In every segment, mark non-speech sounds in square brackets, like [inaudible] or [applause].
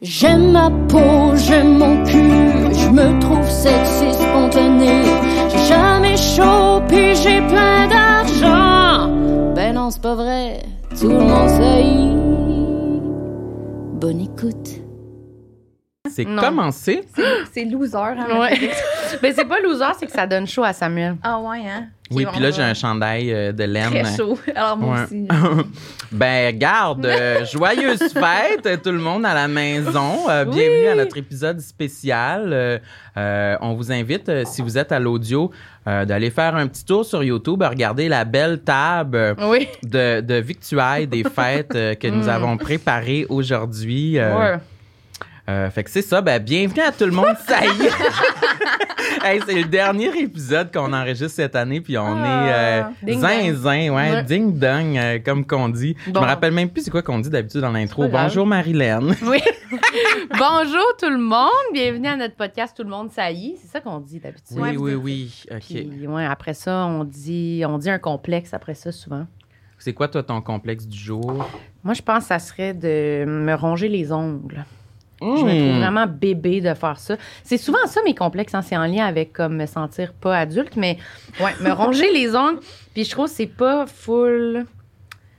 J'aime ma peau, j'aime mon cul, je me trouve sexy spontané. J'ai jamais chaud, puis j'ai plein d'argent. Ben non, c'est pas vrai, tout le monde sait. Bonne écoute. C'est commencé. C'est loser. Hein, Ouais. Mais c'est pas loser, c'est que ça donne chaud à Samuel. Ah ouais, hein? Oui, puis là, j'ai un chandail euh, de laine. Très chaud. [laughs] Alors moi Ouais. aussi. [laughs] ben, regarde, euh, joyeuse [laughs] fête, tout le monde à la maison. Euh, bienvenue à notre épisode spécial. Euh, on vous invite, si vous êtes à l'audio, d'aller faire un petit tour sur YouTube, regarder la belle table Oui. de, de victuailles des fêtes que nous Mm. avons préparées aujourd'hui. Ouais. fait que c'est ça. Ben, bienvenue à tout le monde. Ça y est. Hey, c'est le dernier épisode qu'on enregistre cette année, puis on est euh, Ah. Ding zinzin, ouais, Ouais. ding dong, euh, comme qu'on dit. Je Bon. me rappelle même plus c'est quoi qu'on dit d'habitude dans l'intro. Bonjour Marilyn. [laughs] Oui. Bonjour tout le monde. Bienvenue à notre podcast Tout le monde ça y est. C'est ça qu'on dit d'habitude. Oui, oui, oui. Ok. Puis, ouais, après ça, on dit, on dit un complexe après ça souvent. C'est quoi toi ton complexe du jour? Moi, je pense que ça serait de me ronger les ongles. Je me trouve Hmm. vraiment bébé de faire ça. C'est souvent ça mes complexes, hein, c'est en lien avec comme me sentir pas adulte, mais ouais, me ronger les ongles. Puis je trouve que c'est pas full.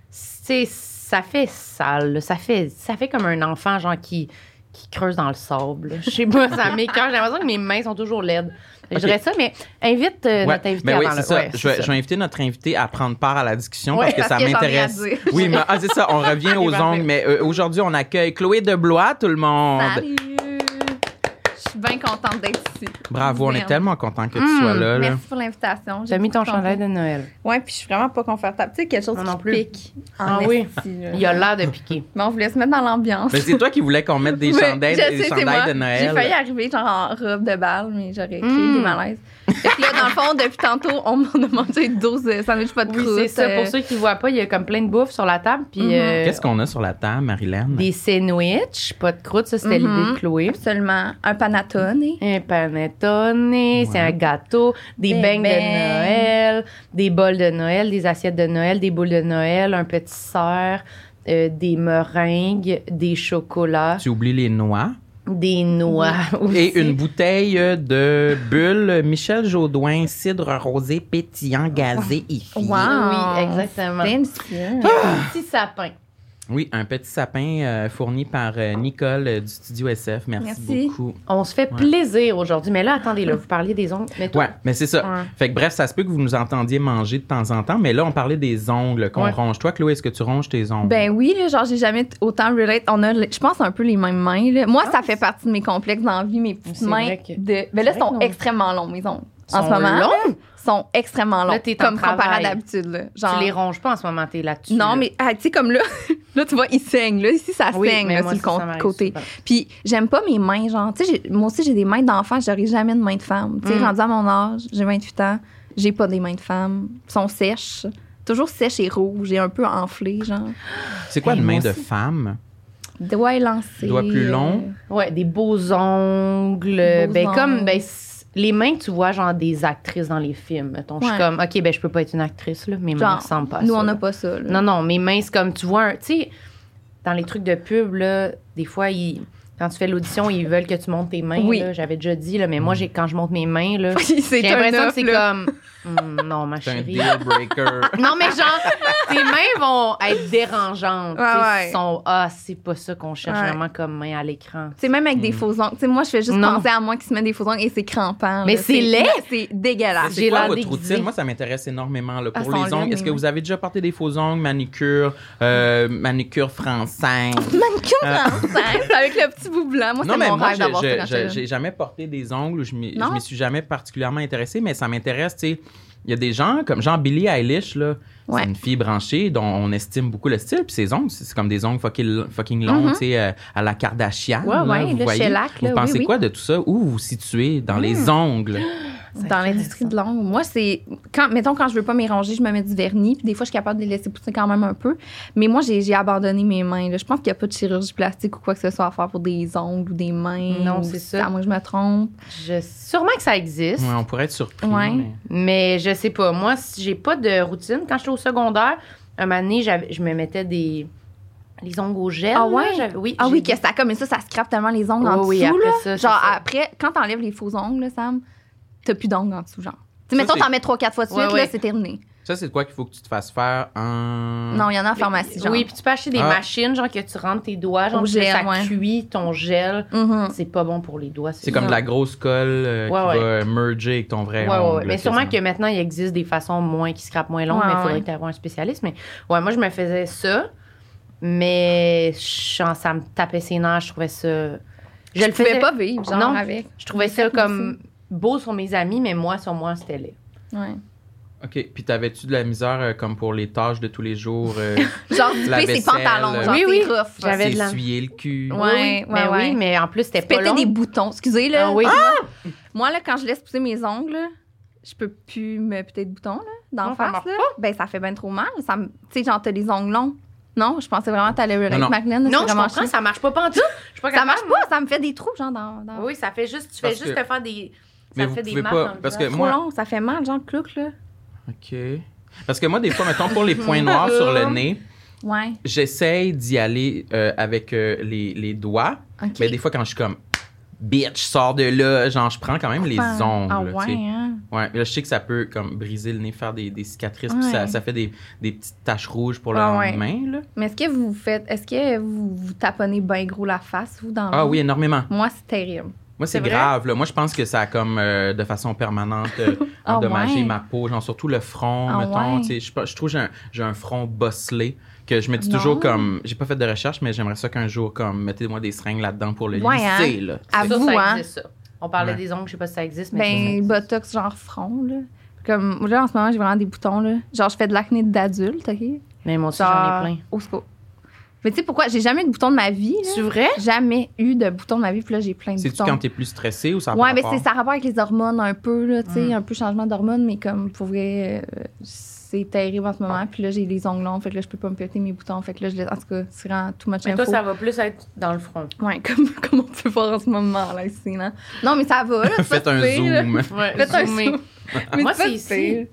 C'est ça fait sale, ça fait ça fait comme un enfant genre qui qui creuse dans le sable. Je sais pas, ça m'écoeure. J'ai l'impression que mes mains sont toujours laides. Je dirais ça, mais invite euh, Ouais, notre invité ben oui, avant le- ça. ouais, je, vais, ça. je vais inviter notre invité à prendre part à la discussion Ouais, parce que parce ça que à m'intéresse. [laughs] Oui, mais ah, c'est ça. On [laughs] revient aux ongles, mais euh, aujourd'hui on accueille Chloé Deblois, tout le monde. Salut! Je suis bien contente d'être ici. Bravo, on est tellement content que tu Hmm, sois là. là. Merci pour l'invitation. As mis ton chandail de Noël. Ouais, puis je suis vraiment pas confortable. Tu sais, quelque chose qui non plus. pique. en Ah oui. esti. Il a l'air de piquer. Mais on voulait se mettre dans l'ambiance. Mais c'est toi qui voulais qu'on mette des [laughs] chandails, des de Noël. J'ai failli arriver genre en robe de balle, mais j'aurais créé Mm. des malaises. Fait que là, dans le fond, depuis tantôt, on m'en a mangé 12 euh, sandwichs pas de Oui, croûte. c'est ça. euh, Pour ceux qui ne voient pas, il y a comme plein de bouffe sur la table. Puis Mhm. euh, Qu'est-ce qu'on a sur la table, Marilyn? des sandwichs, pas de croûte. Ça, c'était Mhm. l'idée de Chloé. Absolument. Un panettone. Un panettone, c'est un gâteau, des Des beignes de. Noël, des bols de Noël, des assiettes de Noël, des boules de Noël, un petit cerf, euh, des meringues, des chocolats, Tu oublies les noix? Des noix. [laughs] aussi. Et une bouteille de bulle Michel Jaudoin, cidre rosé pétillant, gazé et Wow. Oui, exactement. Un petit sapin. Oui, un petit sapin euh, fourni par euh, Nicole euh, du studio SF. Merci, Merci. beaucoup. On se fait Ouais. plaisir aujourd'hui. Mais là, attendez, là, [laughs] vous parliez des ongles. Mais Ouais, mais c'est ça. Ouais. Fait que bref, ça se peut que vous nous entendiez manger de temps en temps, mais là, on parlait des ongles qu'on Ouais. ronge. Toi, Chloé, est-ce que tu ronges tes ongles? Ben oui, là, genre, j'ai jamais autant relate. On a, je pense, un peu les mêmes mains. là. Moi, ça fait partie de mes complexes dans la vie, mes petites C'est mains. vrai que- De... Ben là, sont non. extrêmement longs, mes ongles. En Sont ce moment. longs? Sont extrêmement longs. Là, t'es comme comparé à d'habitude, là. Genre. tu les ronges pas en ce moment, t'es là-dessus. Non, là. mais ah, tu sais, comme là, [laughs] là, tu vois, il saigne. Là, ici, ça Oui, saigne mais là, moi sur le côté. Puis, j'aime pas mes mains, genre, tu sais, moi aussi, j'ai des mains d'enfant, j'aurais jamais de mains de femme. Tu sais, Mm. rendu à mon âge, j'ai 28 ans, j'ai pas des mains de femme. Elles sont sèches. Toujours sèches et rouges et un peu enflées, genre. c'est quoi une main de femme? Doigts élancés. Doigts plus longs? Ouais, des beaux ongles. Beaux ben, ongles. comme, ben, les mains, tu vois, genre des actrices dans les films. Mettons, je suis Ouais. comme, OK, ben, je peux pas être une actrice, là. Mes mains Genre, ressemblent pas à Nous, ça, on n'a pas ça. là. Non, non, mes mains, c'est comme, tu vois, tu sais, dans les trucs de pub, là, des fois, ils- quand tu fais l'audition, ils veulent que tu montes tes mains. Oui. J'avais déjà dit, là, mais moi, j'ai, quand je monte mes mains, là, [laughs] c'est j'ai l'impression que c'est comme, Hum, non, ma [laughs] C'est un chérie. deal breaker. [laughs] Non, mais genre, tes mains vont être dérangeantes. Ouais, ouais. sont, ah, c'est pas ça qu'on cherche Ouais. vraiment comme main à l'écran. Tu sais, même avec des Mm. faux ongles. Tu sais, moi, je fais juste Non. penser à moi qui se met des faux ongles et c'est crampant. Mais c'est laid. C'est dégueulasse. J'ai C'est quoi l'air votre routine? Moi, ça m'intéresse énormément. Là, Ah, pour sont les ongles, est-ce que vous avez déjà porté des faux ongles, manicure, euh, manicure française? Manicure Ah. française avec le petit bout blanc. Moi, c'est mon moi, rêve d'avoir ça quand j'ai jamais porté des ongles. Je m'y je Non? m'y suis jamais particulièrement intéressée, mais ça m'intéresse, tu sais. Il y a des gens comme genre Billie Eilish, là. Ouais. C'est une fille branchée dont on estime beaucoup le style. Puis ses ongles, c'est comme des ongles fucking, fucking longs, Mhm. tu sais, euh, à la Kardashian. Ouais, là, ouais, vous le voyez. shellac, Vous oui, pensez oui. Quoi de tout ça? Où vous vous situez dans les ongles? [gasps] dans l'industrie de l'ongle. Moi, c'est quand mettons quand je veux pas m'éranger, je me mets du vernis, puis des fois je suis capable de les laisser pousser quand même un peu. Mais moi, j'ai abandonné mes mains. là. Je pense qu'il y a pas de chirurgie plastique ou quoi que ce soit à faire pour des ongles ou des mains. Non, c'est ça. À que je me trompe. Je, sûrement que ça existe, Ouais, on pourrait être surpris. Ouais. mais- mais je sais pas. Moi, si j'ai pas de routine. Quand j'étais au secondaire, un moment donné, j'avais- je me mettais des. les ongles au gel. Ah ouais? là, Oui. Ah oui, que ça comme mais ça, ça scrape tellement les ongles en Oui, dessous. oui, après là. ça, genre ça. après, quand t'enlèves les faux ongles, là, Sam, t'as plus d'ongles en dessous, genre. Tu Ça, sais, mettons, t'en mets 3-4 fois de suite, Ouais, là, c'est terminé. Ça, c'est de quoi qu'il faut que tu te fasses faire en. Non, il y en a en pharmacie, genre. Oui, puis tu peux acheter des Ah. machines, genre que tu rentres tes doigts, genre gel, ça ouais. cuit ton gel. Mhm. C'est pas bon pour les doigts. C'est comme de la grosse colle euh, Ouais, qui ouais. va merger avec ton vrai ongle. ouais. Mais sûrement que maintenant, il existe des façons moins qui scrapent moins long, Ouais, mais il faudrait ouais. que tu aies un spécialiste. Mais ouais, moi, je me faisais ça, mais ça me tapait ses nerfs. Je trouvais ça. Je, Je le pouvais faisais pas vivre, genre, Non. avec. Je trouvais ça comme beau sur mes amis, mais moi, sur moi, c'était laid. Ouais. OK. Puis t'avais-tu de la misère euh, comme pour les tâches de tous les jours? euh, [laughs] Genre, La couper ses vaisselle, pantalons, euh, genre, Oui, oui. J'avais de la- S'essuyer le cul. Ouais, mais ouais. oui, mais en plus, c'était pas Péter long. des boutons. Excusez, là. Ah oui. Moi, là, quand je laisse pousser mes ongles, là, je peux plus me péter de boutons, là, d'en face, là. Ben, ça fait bien trop mal. Ça me- Tu sais, genre, t'as les ongles longs. Non, je pensais vraiment que t'allais avec non. Non, je comprends, ça marche pas pantoute. Je suis pas Ça marche pas, ça me fait des trous, genre, dans. dans... Oui, ça fait juste, tu fais juste te faire des. Ça Mais vous fait des pouvez marques pas- dans le parce que. Trop moi- long, ça fait mal, genre, clouc, là. OK. Parce que moi, des fois, mettons, pour les [laughs] points noirs sur le nez, Ouais. j'essaye d'y aller euh, avec euh, les, les doigts. Mais des fois, quand je suis comme bitch, sors de là, genre, je prends quand même les ongles. Ah tu ouais, sais. hein? Ouais, là, je sais que ça peut comme briser le nez, faire des, des cicatrices, puis ça, ça fait des, des petites taches rouges pour le Ah ouais. lendemain. Là. Mais est-ce que vous faites. Est-ce que vous vous taponnez bien gros la face, vous, dans Ah oui, énormément. Moi, c'est terrible. Moi, c'est grave. Là. Moi, je pense que ça a comme euh, de façon permanente euh, [laughs] Ah endommagé ouais? ma peau, genre surtout le front, Ah mettons. ouais? Je, sais pas, je trouve que j'ai un, j'ai un front bosselé que je me dis Non. toujours comme. J'ai pas fait de recherche, mais j'aimerais ça qu'un jour, comme, mettez-moi des seringues là-dedans pour le Ouais, lisser. Là. À Ça, vous, ça hein? ça. On parlait Ouais. des ongles, je sais pas si ça existe, mais Ben, existe. botox, genre front, là. Comme, là, en ce moment, j'ai vraiment des boutons, là. Genre, je fais de l'acné d'adulte, OK? Mais moi aussi, j'en Genre, ai plein. Au secours. Mais tu sais pourquoi? J'ai jamais eu de boutons de ma vie. C'est vrai? Jamais eu de boutons de ma vie, puis là, j'ai plein de C'est-tu boutons. quand t'es plus stressé ou ça a Ouais, mais c'est ça a rapport avec les hormones un peu, là, tu sais, Mm. un peu changement d'hormones, mais comme pour vrai, euh, c'est terrible en ce moment. Puis là, j'ai les ongles longs, fait que là, je peux pas me péter mes boutons. Fait que là, je laisse, en tout cas, c'est vraiment too much Mais toi, info. ça va plus être dans le front. Ouais, [laughs] comme, comme on peut voir en ce moment, là, ici, là. Non, mais ça va, là. [laughs] Faites un zoom Ouais, Faites un zoomé. zoom. Mais Moi, c'est ici.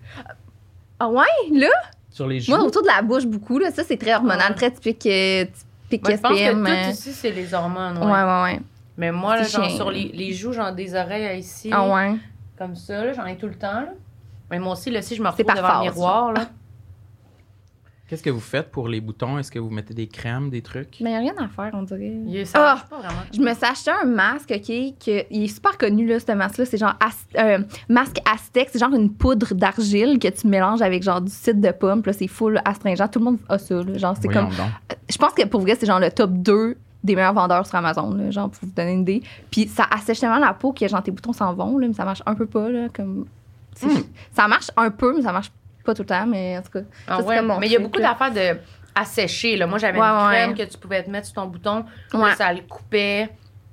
Ah ouais, là? Sur les joues. Moi, autour de la bouche, beaucoup, là. Ça, c'est très hormonal, Ouais. très typique, euh, typique Moi, je pense que SPM. tout euh, ici, c'est les hormones. Ouais, Ouais. ouais, ouais. Mais moi, là, genre, sur les, les joues, genre des oreilles ici, Ah ouais. comme ça, là, j'en ai tout le temps. Là. Mais moi aussi, là, si je me C'est retrouve par devant le miroir, là, Qu'est-ce que vous faites pour les boutons? Est-ce que vous mettez des crèmes, des trucs? Mais il a rien à faire, on dirait. il- ça Ah! marche pas vraiment. Je me suis acheté un masque, OK, que, il est super connu, là, ce masque-là. C'est genre As- euh, masque Aztec. C'est genre une poudre d'argile que tu mélanges avec genre du cidre de pomme. Puis là, c'est full astringent. Tout le monde a ça, là. Genre, c'est comme. donc. Je pense que pour vrai, c'est genre le top 2 des meilleurs vendeurs sur Amazon, là, genre, pour vous donner une idée. Puis ça assèche tellement la peau que genre tes boutons s'en vont, là, mais ça marche un peu pas, là, comme. Hmm. Ça marche un peu, mais ça marche pas tout le temps, mais en tout cas. Ah ça, c'est ouais, comme mon mais il y a beaucoup là. d'affaires de assécher. Là. Moi, j'avais Ouais, une ouais. crème que tu pouvais te mettre sur ton bouton. puis Ouais. ça le coupait.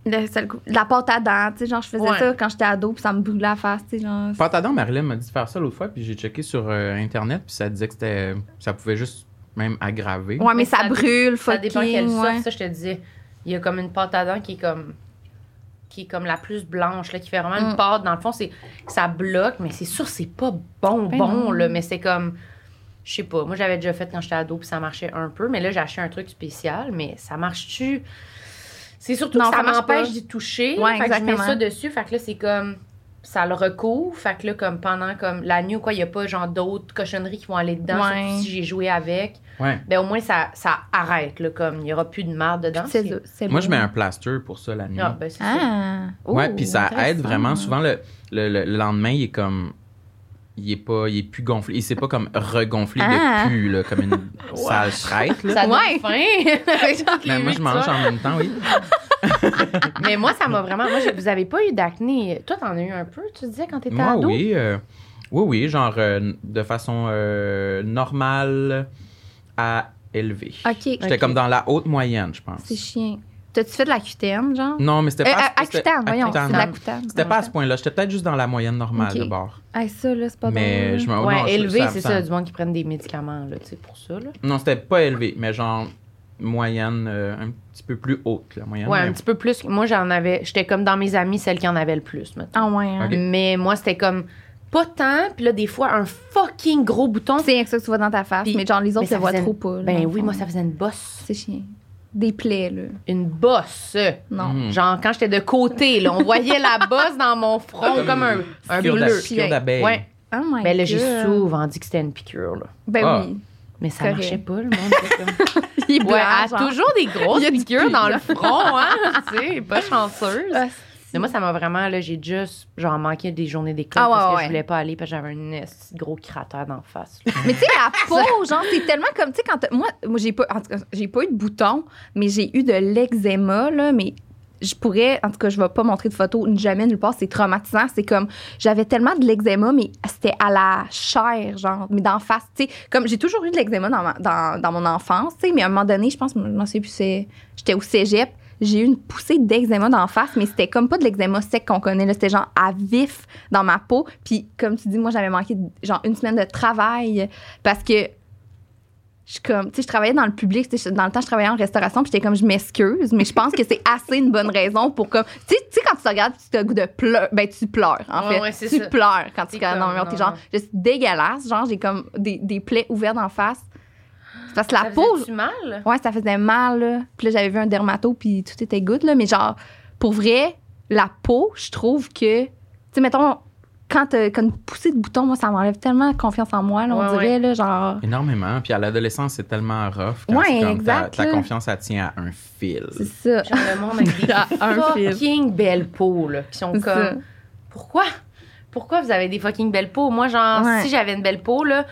Le- ça le coup- la pâte à dents, tu sais, genre, je faisais Ouais. ça quand j'étais ado, puis ça me brûlait la face, tu sais, genre. Pâte à dents, Marilyn m'a dit de faire ça l'autre fois, puis j'ai checké sur euh, Internet, puis ça disait que c'était, ça pouvait juste même aggraver. Ouais, mais, Mais ça, brûle, Ça dépend quelle sorte. Ça, je te disais. Il y a comme une pâte à dents qui est comme qui est comme la plus blanche, là, qui fait vraiment Mm. une pâte. Dans le fond, c'est ça bloque, mais c'est sûr, c'est pas bon, Ben bon, non. là, mais c'est comme. Je sais pas. Moi, j'avais déjà fait quand j'étais ado, puis ça marchait un peu. Mais là, j'ai acheté un truc spécial, mais ça marche-tu? C'est surtout Non, que ça, ça m'empêche d'y toucher. Ouais, fait que je mets ça dessus. Fait que là, c'est comme. Ça le recouvre. Fait que là, comme pendant comme la nuit ou quoi, il n'y a pas genre d'autres cochonneries qui vont aller dedans. Ouais. Surtout si j'ai joué avec. Ouais. Ben au moins, ça, ça arrête, là, comme il n'y aura plus de marde dedans. C'est C'est- c'est Moi, je mets un plaster pour ça la nuit. Ah, ben, c'est ça. Ah! ouais, puis ça aide vraiment. Souvent, le, le, le lendemain, il est comme. Il est pas, il est plus gonflé. Il s'est pas comme regonflé Ah. de pu, là, comme une [laughs] sale traite, là. Ça Ouais. faim. [laughs] Mais [laughs] moi, huit, je mange ça. en même temps, oui. Mais moi, ça m'a vraiment. Moi, je- vous avez pas eu d'acné. Toi, t'en as eu un peu, tu disais, quand t'étais Moi, ado? oui. euh, oui, oui, genre euh, de façon euh, normale à élevée. OK. J'étais Ok. comme dans la haute moyenne, je pense. C'est chiant. T'as-tu fait de la cutaine, genre? Non, mais c'était Euh, pas. à- c'était- voyons, c'est de la. C'était pas à ce point-là. J'étais peut-être juste dans la moyenne normale Ok. de bord. Hey, ça, là, c'est pas mais je me. Ouais, non, élevé, c'est ça, du monde qui prennent des médicaments, là, tu sais, pour ça, là. Non, c'était pas élevé, mais genre moyenne, euh, un petit peu plus haute, la moyenne. Ouais, un petit peu plus. Moi, j'en avais. J'étais comme dans mes amis, celle qui en avait le plus, maintenant. Ah ouais, hein? Mais moi, c'était comme pas tant, puis là, des fois, un fucking gros bouton. C'est rien que ça que tu vois dans ta face, Puis- mais genre, les autres, ça se voient trop pas. Ben oui, moi, ça faisait une bosse. C'est chiant. Des plaies, là. Une bosse. Non. Mm. Genre, quand j'étais de côté, là, on voyait la [laughs] bosse dans mon front comme un, un Piqûre bleu. piqûre d'abeille. Ouais. Oh my Mais là, j'ai souvent dit que c'était une piqûre, là. Ben Ah. oui. Mais ça Correct. marchait pas, le [laughs] monde. comme- Il est Ouais, blanc, elle a toujours des grosses piqûres dans le front, hein. tu sais, pas chanceuse. Mais moi, ça m'a vraiment, là, j'ai juste, genre, manqué des journées d'école Ah ouais, parce que ouais. je voulais pas aller parce que j'avais un gros cratère d'en face. là. [laughs] Mais tu sais, la peau, [laughs] genre, c'est tellement comme, tu sais, quand moi, moi j'ai pas, en tout cas, j'ai pas eu de boutons, mais j'ai eu de l'eczéma, là, mais je pourrais, en tout cas, je vais pas montrer de photos jamais nulle part, c'est traumatisant. C'est comme, j'avais tellement de l'eczéma, mais c'était à la chair, genre, mais d'en face, tu sais, comme j'ai toujours eu de l'eczéma dans, ma- dans, dans mon enfance, tu sais, mais à un moment donné, je pense, je sais plus, c'est, j'étais au cégep, j'ai eu une poussée d'eczéma d'en face, mais c'était comme pas de l'eczéma sec qu'on connaît, c'était genre à vif dans ma peau. Puis, comme tu dis, moi, j'avais manqué, genre, une semaine de travail parce que je comme, tu sais, je travaillais dans le public, dans le temps, je travaillais en restauration, puis j'étais comme, je m'excuse, mais je pense que c'est assez une bonne raison pour comme, tu sais, quand tu te regardes, tu as le goût de pleurer, ben, tu pleures, en Ouais, fait. ouais, tu ça. pleures quand tu regardes dans le mur, t'es genre, je suis dégueulasse, genre, j'ai comme des, des plaies ouvertes en face. C'est Parce que la Ça peau, faisait-tu mal? Ouais, ça faisait mal, là. Puis là, j'avais vu un dermato, puis tout était good, là. Mais genre, pour vrai, la peau, je trouve que... Tu sais, mettons, quand t'as quand une poussée de bouton, moi, ça m'enlève tellement confiance en moi, là, on Ouais, dirait, là, genre... Énormément. Puis à l'adolescence, c'est tellement rough. Quand Ouais, exact, Ta, ta confiance, elle tient à un fil. C'est ça. Genre le monde avec des [laughs] un fucking belles peaux, là, qui sont comme... ça. Pourquoi? Pourquoi vous avez des fucking belles peaux? Moi, genre, Ouais. si j'avais une belle peau, là,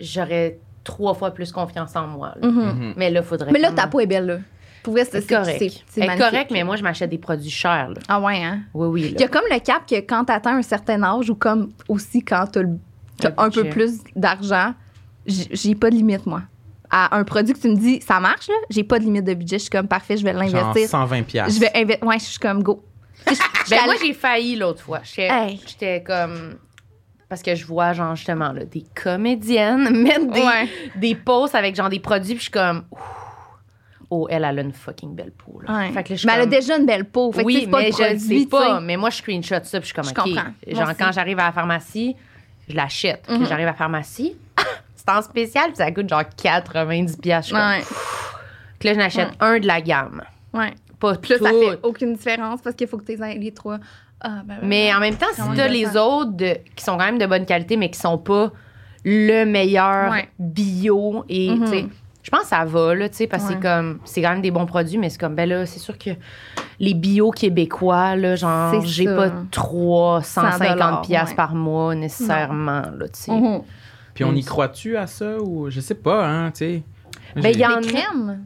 j'aurais trois fois plus confiance en moi. là. Mhm. Mhm. Mais là, faudrait. Mais là, ta peau est belle, là. Pour vrai, c'est C'est correct. c'est- correcte, mais moi, je m'achète des produits chers. Là. Ah ouais, hein? Oui, oui. Il y a comme le cap que quand t'atteins un certain âge ou comme aussi quand t'as Un un peu plus d'argent, j'ai pas de limite, moi. À un produit que tu me dis, ça marche, là, j'ai pas de limite de budget. Je suis comme, parfait, je vais l'investir. 120 piastres. Je vais investir. Ouais, je suis comme go. [laughs] Ben, moi, j'ai failli l'autre fois. J'étais Hey. j'étais comme. Parce que je vois, genre, justement, là, des comédiennes [laughs] mettre des, Ouais. des posts avec, genre, des produits, puis je suis comme. Ouh. Oh, elle, elle a une fucking belle peau. Là. Ouais. Fait que là, je mais elle a déjà une belle peau. Fait que, oui, c'est pas mais je le sais pas. Mais moi, je screenshot ça, puis je suis comme, Je OK. comprends. Genre, quand j'arrive à la pharmacie, je l'achète. Mhm. j'arrive à la pharmacie, [laughs] c'est en spécial, puis ça coûte genre 90$. piastres. Je suis comme, Ouais. Puis là, je n'achète un de la gamme. Ouais. Pas tout. ça fait aucune différence parce qu'il faut que tu aies les trois. Ah, ben, ben, Mais ben. en même temps, si t'as les autres de- qui sont quand même de bonne qualité, mais qui sont pas le meilleur Ouais. bio et Mhm. tu sais, je pense que ça va là, tu sais, parce que Ouais. c'est comme c'est quand même des bons produits, mais c'est comme ben là, c'est sûr que les bio québécois là, genre j'ai pas 350 pièces ouais. par mois nécessairement là, tu sais. Mhm. Puis on y Mm. croit-tu à ça ou je sais pas, hein, tu sais. Ben, il y en Les a- crèmes?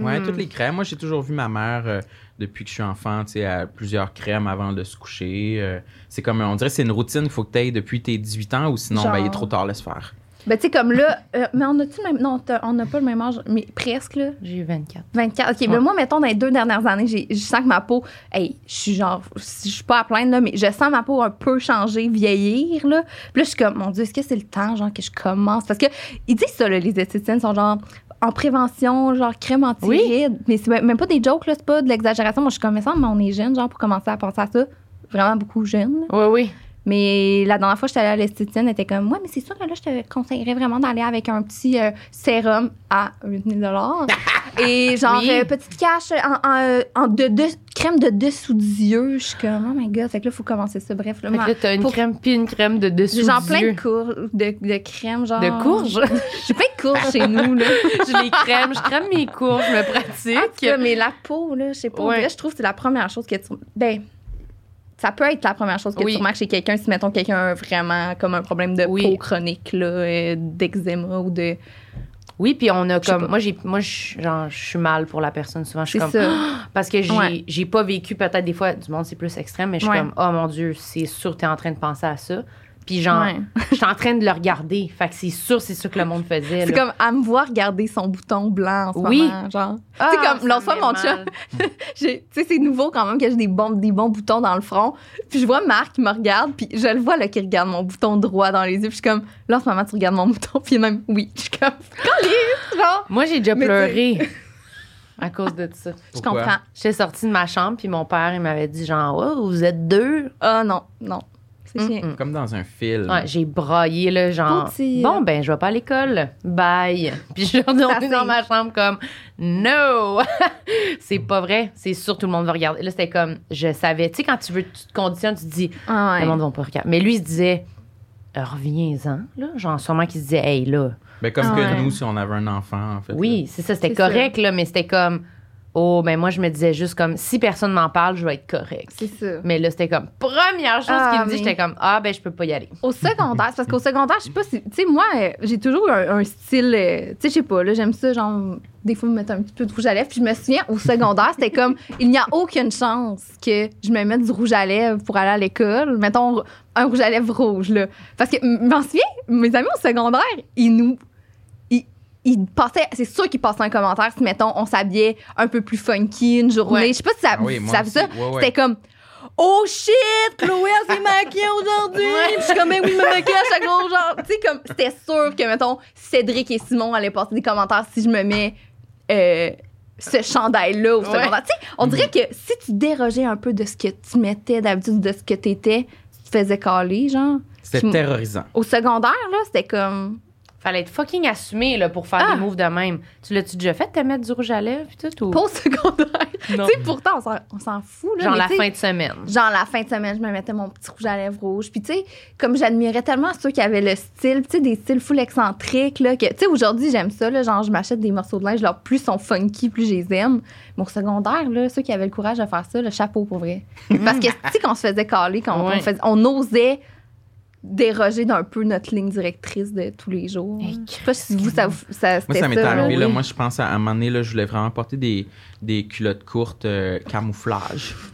Ouais, Mm. toutes les crèmes. Moi, j'ai toujours vu ma mère, euh, depuis que je suis enfant, tu sais, à plusieurs crèmes avant de se coucher. Euh, c'est comme, on dirait que c'est une routine qu'il faut que tu aies depuis tes 18 ans ou sinon, Genre. ben, il est trop tard, laisse faire. Ben, tu sais, comme là. euh, mais on a-tu le même. Non, on n'a pas le même âge, mais presque, là? J'ai eu 24. 24. OK, Ouais. mais moi, mettons, dans les deux dernières années, j'ai- je sens que ma peau. Hey, je suis genre. Je suis pas à plaindre, là, mais je sens ma peau un peu changer, vieillir, là. Puis là, je suis comme, mon Dieu, est-ce que c'est le temps, genre, que je commence? Parce que, ils disent ça, là, les esthéticiennes sont genre. En prévention, genre crème anti-rides. Mais c'est même pas des jokes, là, c'est pas de l'exagération. Moi, je suis comme, mais ça, mais on est jeune, genre, pour commencer à penser à ça. Vraiment beaucoup jeune. là. Oui oui. Mais la dernière fois j'étais allée à l'esthéticienne, elle était comme, ouais, mais c'est sûr que là, je te conseillerais vraiment d'aller avec un petit euh, sérum à 8000 [laughs] Et genre, Oui. euh, petite cache en, en, en de, de- crème de dessous d'yeux. Je suis comme, oh my god, fait que là, il faut commencer ça. Bref, là, Fait que là, t'as une pour- crème puis une crème de dessous j'ai genre plein de, cour de, de crème, genre. de courges? [laughs] J'ai plein de courges chez nous, là. [laughs] je les crème, je crème mes courges, je me pratique. mais la peau, là, je sais pas. Ouais. je trouve que c'est la première chose que tu. Ben, ça peut être la première chose que Oui. tu remarques chez quelqu'un si, mettons, quelqu'un a vraiment comme un problème de Oui. peau chronique, là, euh, d'eczéma ou de. Oui, puis on a comme moi j'ai moi je genre je suis mal pour la personne souvent je suis comme ça. [gasps] parce que j'ai Ouais. j'ai pas vécu peut-être des fois du monde c'est plus extrême mais je suis Ouais. comme oh mon dieu, c'est sûr que t'es en train de penser à ça. Puis genre Ouais. je suis en train de le regarder. Fait que c'est sûr c'est ça que le monde faisait. C'est comme à me voir garder son bouton blanc en ce Oui. moment, genre. Ah, tu sais, comme l'autre fois, mon [laughs] j'ai- tu sais, c'est nouveau quand même que j'ai des bons, des bons boutons dans le front. Puis je vois Marc qui me regarde, puis je le vois là qui regarde mon bouton droit dans les yeux. Puis je suis comme, là en ce moment, tu regardes mon [laughs] bouton, puis même, oui. Je suis comme, Caliste, genre. Moi j'ai déjà pleuré [laughs] à cause de ça. Je comprends. J'étais sortie de ma chambre puis mon père il m'avait dit genre oh, vous êtes deux. Ah non, non. Chiant. Mm-mm. Comme dans un film. Ouais, j'ai braillé, là, genre, petit, bon, ben, je vais pas à l'école. Bye. [laughs] Puis je suis retournée dans ma chambre comme, no! [laughs] c'est pas vrai. C'est sûr, tout le monde va regarder. Là, c'était comme, je savais. Tu sais, quand tu veux, tu te conditionnes, tu te dis, Ah ouais. le monde va pas regarder. Mais lui, il se disait, reviens-en, là. Genre, sûrement qu'il se disait, hey, là. Ben, comme Ah que ouais. nous, si on avait un enfant, en fait. Oui, c'est ça, c'était C'est correct, là, mais c'était comme, oh, ben, moi, je me disais juste comme, si personne m'en parle, je vais être correct. C'est ça. Mais là, c'était comme, première chose Ah, qu'il me dit, mais- j'étais comme, ah, ben, je peux pas y aller. Au secondaire, c'est parce qu'au secondaire, je sais pas si. Tu sais, moi, euh, j'ai toujours un, un style. euh, tu sais, je sais pas, là, j'aime ça, genre, des fois, me mettre un petit peu de rouge à lèvres. Puis je me souviens, au secondaire, c'était comme, il n'y a aucune chance que je me mette du rouge à lèvres pour aller à l'école. Mettons, un rouge à lèvres rouge, là. Parce que, m'en souviens, mes amis au secondaire, ils nous. Ils passaient, c'est sûr qu'ils passaient un commentaire si, mettons, on s'habillait un peu plus funky une journée. Ouais. Je sais pas si ça, Ah oui, ça fait aussi. ça. Ouais, ouais. C'était comme, Oh shit, Chloé elle s'est maquillée aujourd'hui. Puis Je suis comme, mais oui, je me maquille à chaque jour. Genre, tu sais, comme, c'était sûr que, mettons, Cédric et Simon allaient passer des commentaires si je me mets euh, ce chandail-là au Ouais. secondaire. Tu sais, on dirait que si tu dérogeais un peu de ce que tu mettais d'habitude, de ce que t'étais, tu te faisais caler, genre. C'était terrorisant. Au secondaire, là, c'était comme. Fallait être fucking assumé, là, pour faire Ah. des moves de même. Tu l'as-tu déjà fait, te mettre du rouge à lèvres, puis tout, ou? Secondaire. [laughs] Tu sais, pourtant, on s'en- fout, là. Genre la fin de semaine. Genre, la fin de semaine, je me mettais mon petit rouge à lèvres rouge. Puis, tu sais, comme j'admirais tellement ceux qui avaient le style, tu sais, des styles full excentriques, là, que, tu sais, aujourd'hui, j'aime ça, là. Genre, je m'achète des morceaux de linge, genre, plus ils sont funky, plus je les aime. Au secondaire, là, ceux qui avaient le courage de faire ça, le chapeau pour vrai. [laughs] Parce que, tu sais, qu'on se faisait caler, quand Ouais. on, faisait, on osait déroger d'un peu notre ligne directrice de tous les jours. Hey, je sais pas si vous, ça, vous- ça Moi, ça m'est arrivé, là. Moi, je pense à, à un moment donné, là, je voulais vraiment porter des, des culottes courtes euh, camouflage. [laughs]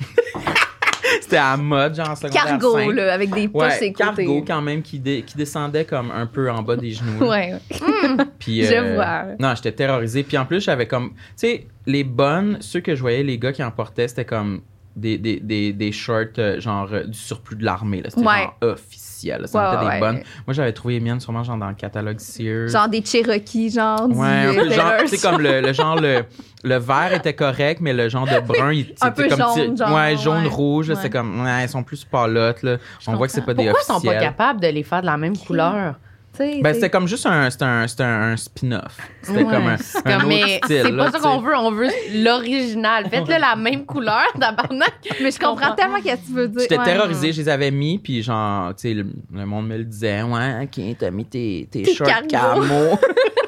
C'était à mode, genre en secondaire Cargo, 5. là, avec des poches Ouais, côtés. cargo quand même, qui, dé- qui descendait comme un peu en bas des genoux. Ouais, ouais. [laughs] Puis, Je vois. Non, j'étais terrorisé. Puis en plus, j'avais comme. Tu sais, les bonnes, ceux que je voyais, les gars qui en portaient, c'était comme des, des, des, des shorts, euh, genre euh, du surplus de l'armée. là. C'était Ouais. genre officiel. Ça Ouais, mettait ouais, des bonnes. Moi, j'avais trouvé les miennes sûrement genre dans le catalogue Sears. Genre des Cherokees, genre du Ouais, un peu euh, genre, sais, comme le, le genre, le, le vert était correct, mais le genre de [laughs] brun, il Un c'était peu comme jaune, genre, Ouais, jaune, rouge, c'est comme, ouais, ils sont plus palottes, là. On voit que c'est pas des Pourquoi ils sont officiels. pas capables de les faire de la même couleur? Ben, c'est- c'était comme juste un, c'était un, c'était un, un spin-off. C'était Ouais, comme un, un comme, mais c'est là, pas ça qu'on veut, on veut l'original. Faites-le la même couleur, [laughs] tabarnak. Mais je comprends tellement ce que tu veux dire. J'étais Ouais. terrorisé, je les avais mis, puis genre, tu sais, le, le monde me le disait, ouais, ok, t'as mis tes, tes Tes shorts camo. [laughs]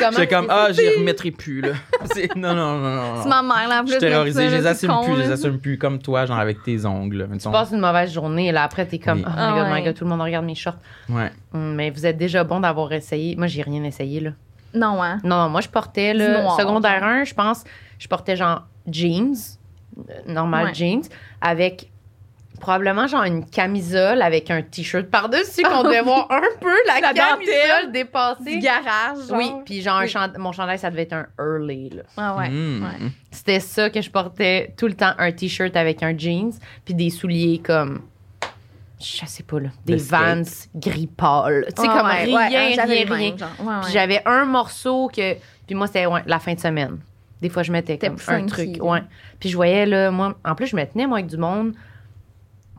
Comment J'étais comme, ah, j'y remettrai plus, là. [laughs] [laughs] C'est- Non, non, non, non. C'est ma mère, là. Je suis plus, terrorisé, là, je les assume con, plus, je les là. assume plus comme toi, genre avec tes ongles. là, Tu passes une mauvaise journée, là, après, t'es comme, Oui. oh my Ah god, my ouais. god, tout le monde regarde mes shorts. Ouais. Hum, Mais vous êtes déjà bon d'avoir essayé. Moi, j'ai rien essayé, là. Non, hein? Non, non, moi, je portais, noir. secondaire 1, je pense, je portais genre jeans, euh, normal Ouais. jeans, avec probablement genre une camisole avec un t-shirt par-dessus qu'on devait voir [laughs] un peu la, La camisole dépassée. Du garage, genre. Oui, puis genre un mon chandail, ça devait être un early. Là. Ah ouais. Mm. ouais. C'était ça que je portais tout le temps, un t-shirt avec un jeans, puis des souliers comme, je sais pas là, des. Vans gris pâle. Tu sais, Ah comme ouais, rien, ouais, rien, j'avais rien. genre. Ouais, ouais. Puis j'avais un morceau que. Puis moi, c'était ouais, la fin de semaine. Des fois, je mettais comme un funky, truc. Ouais. Puis je voyais, là, moi, en plus, je me tenais, moi, avec du monde.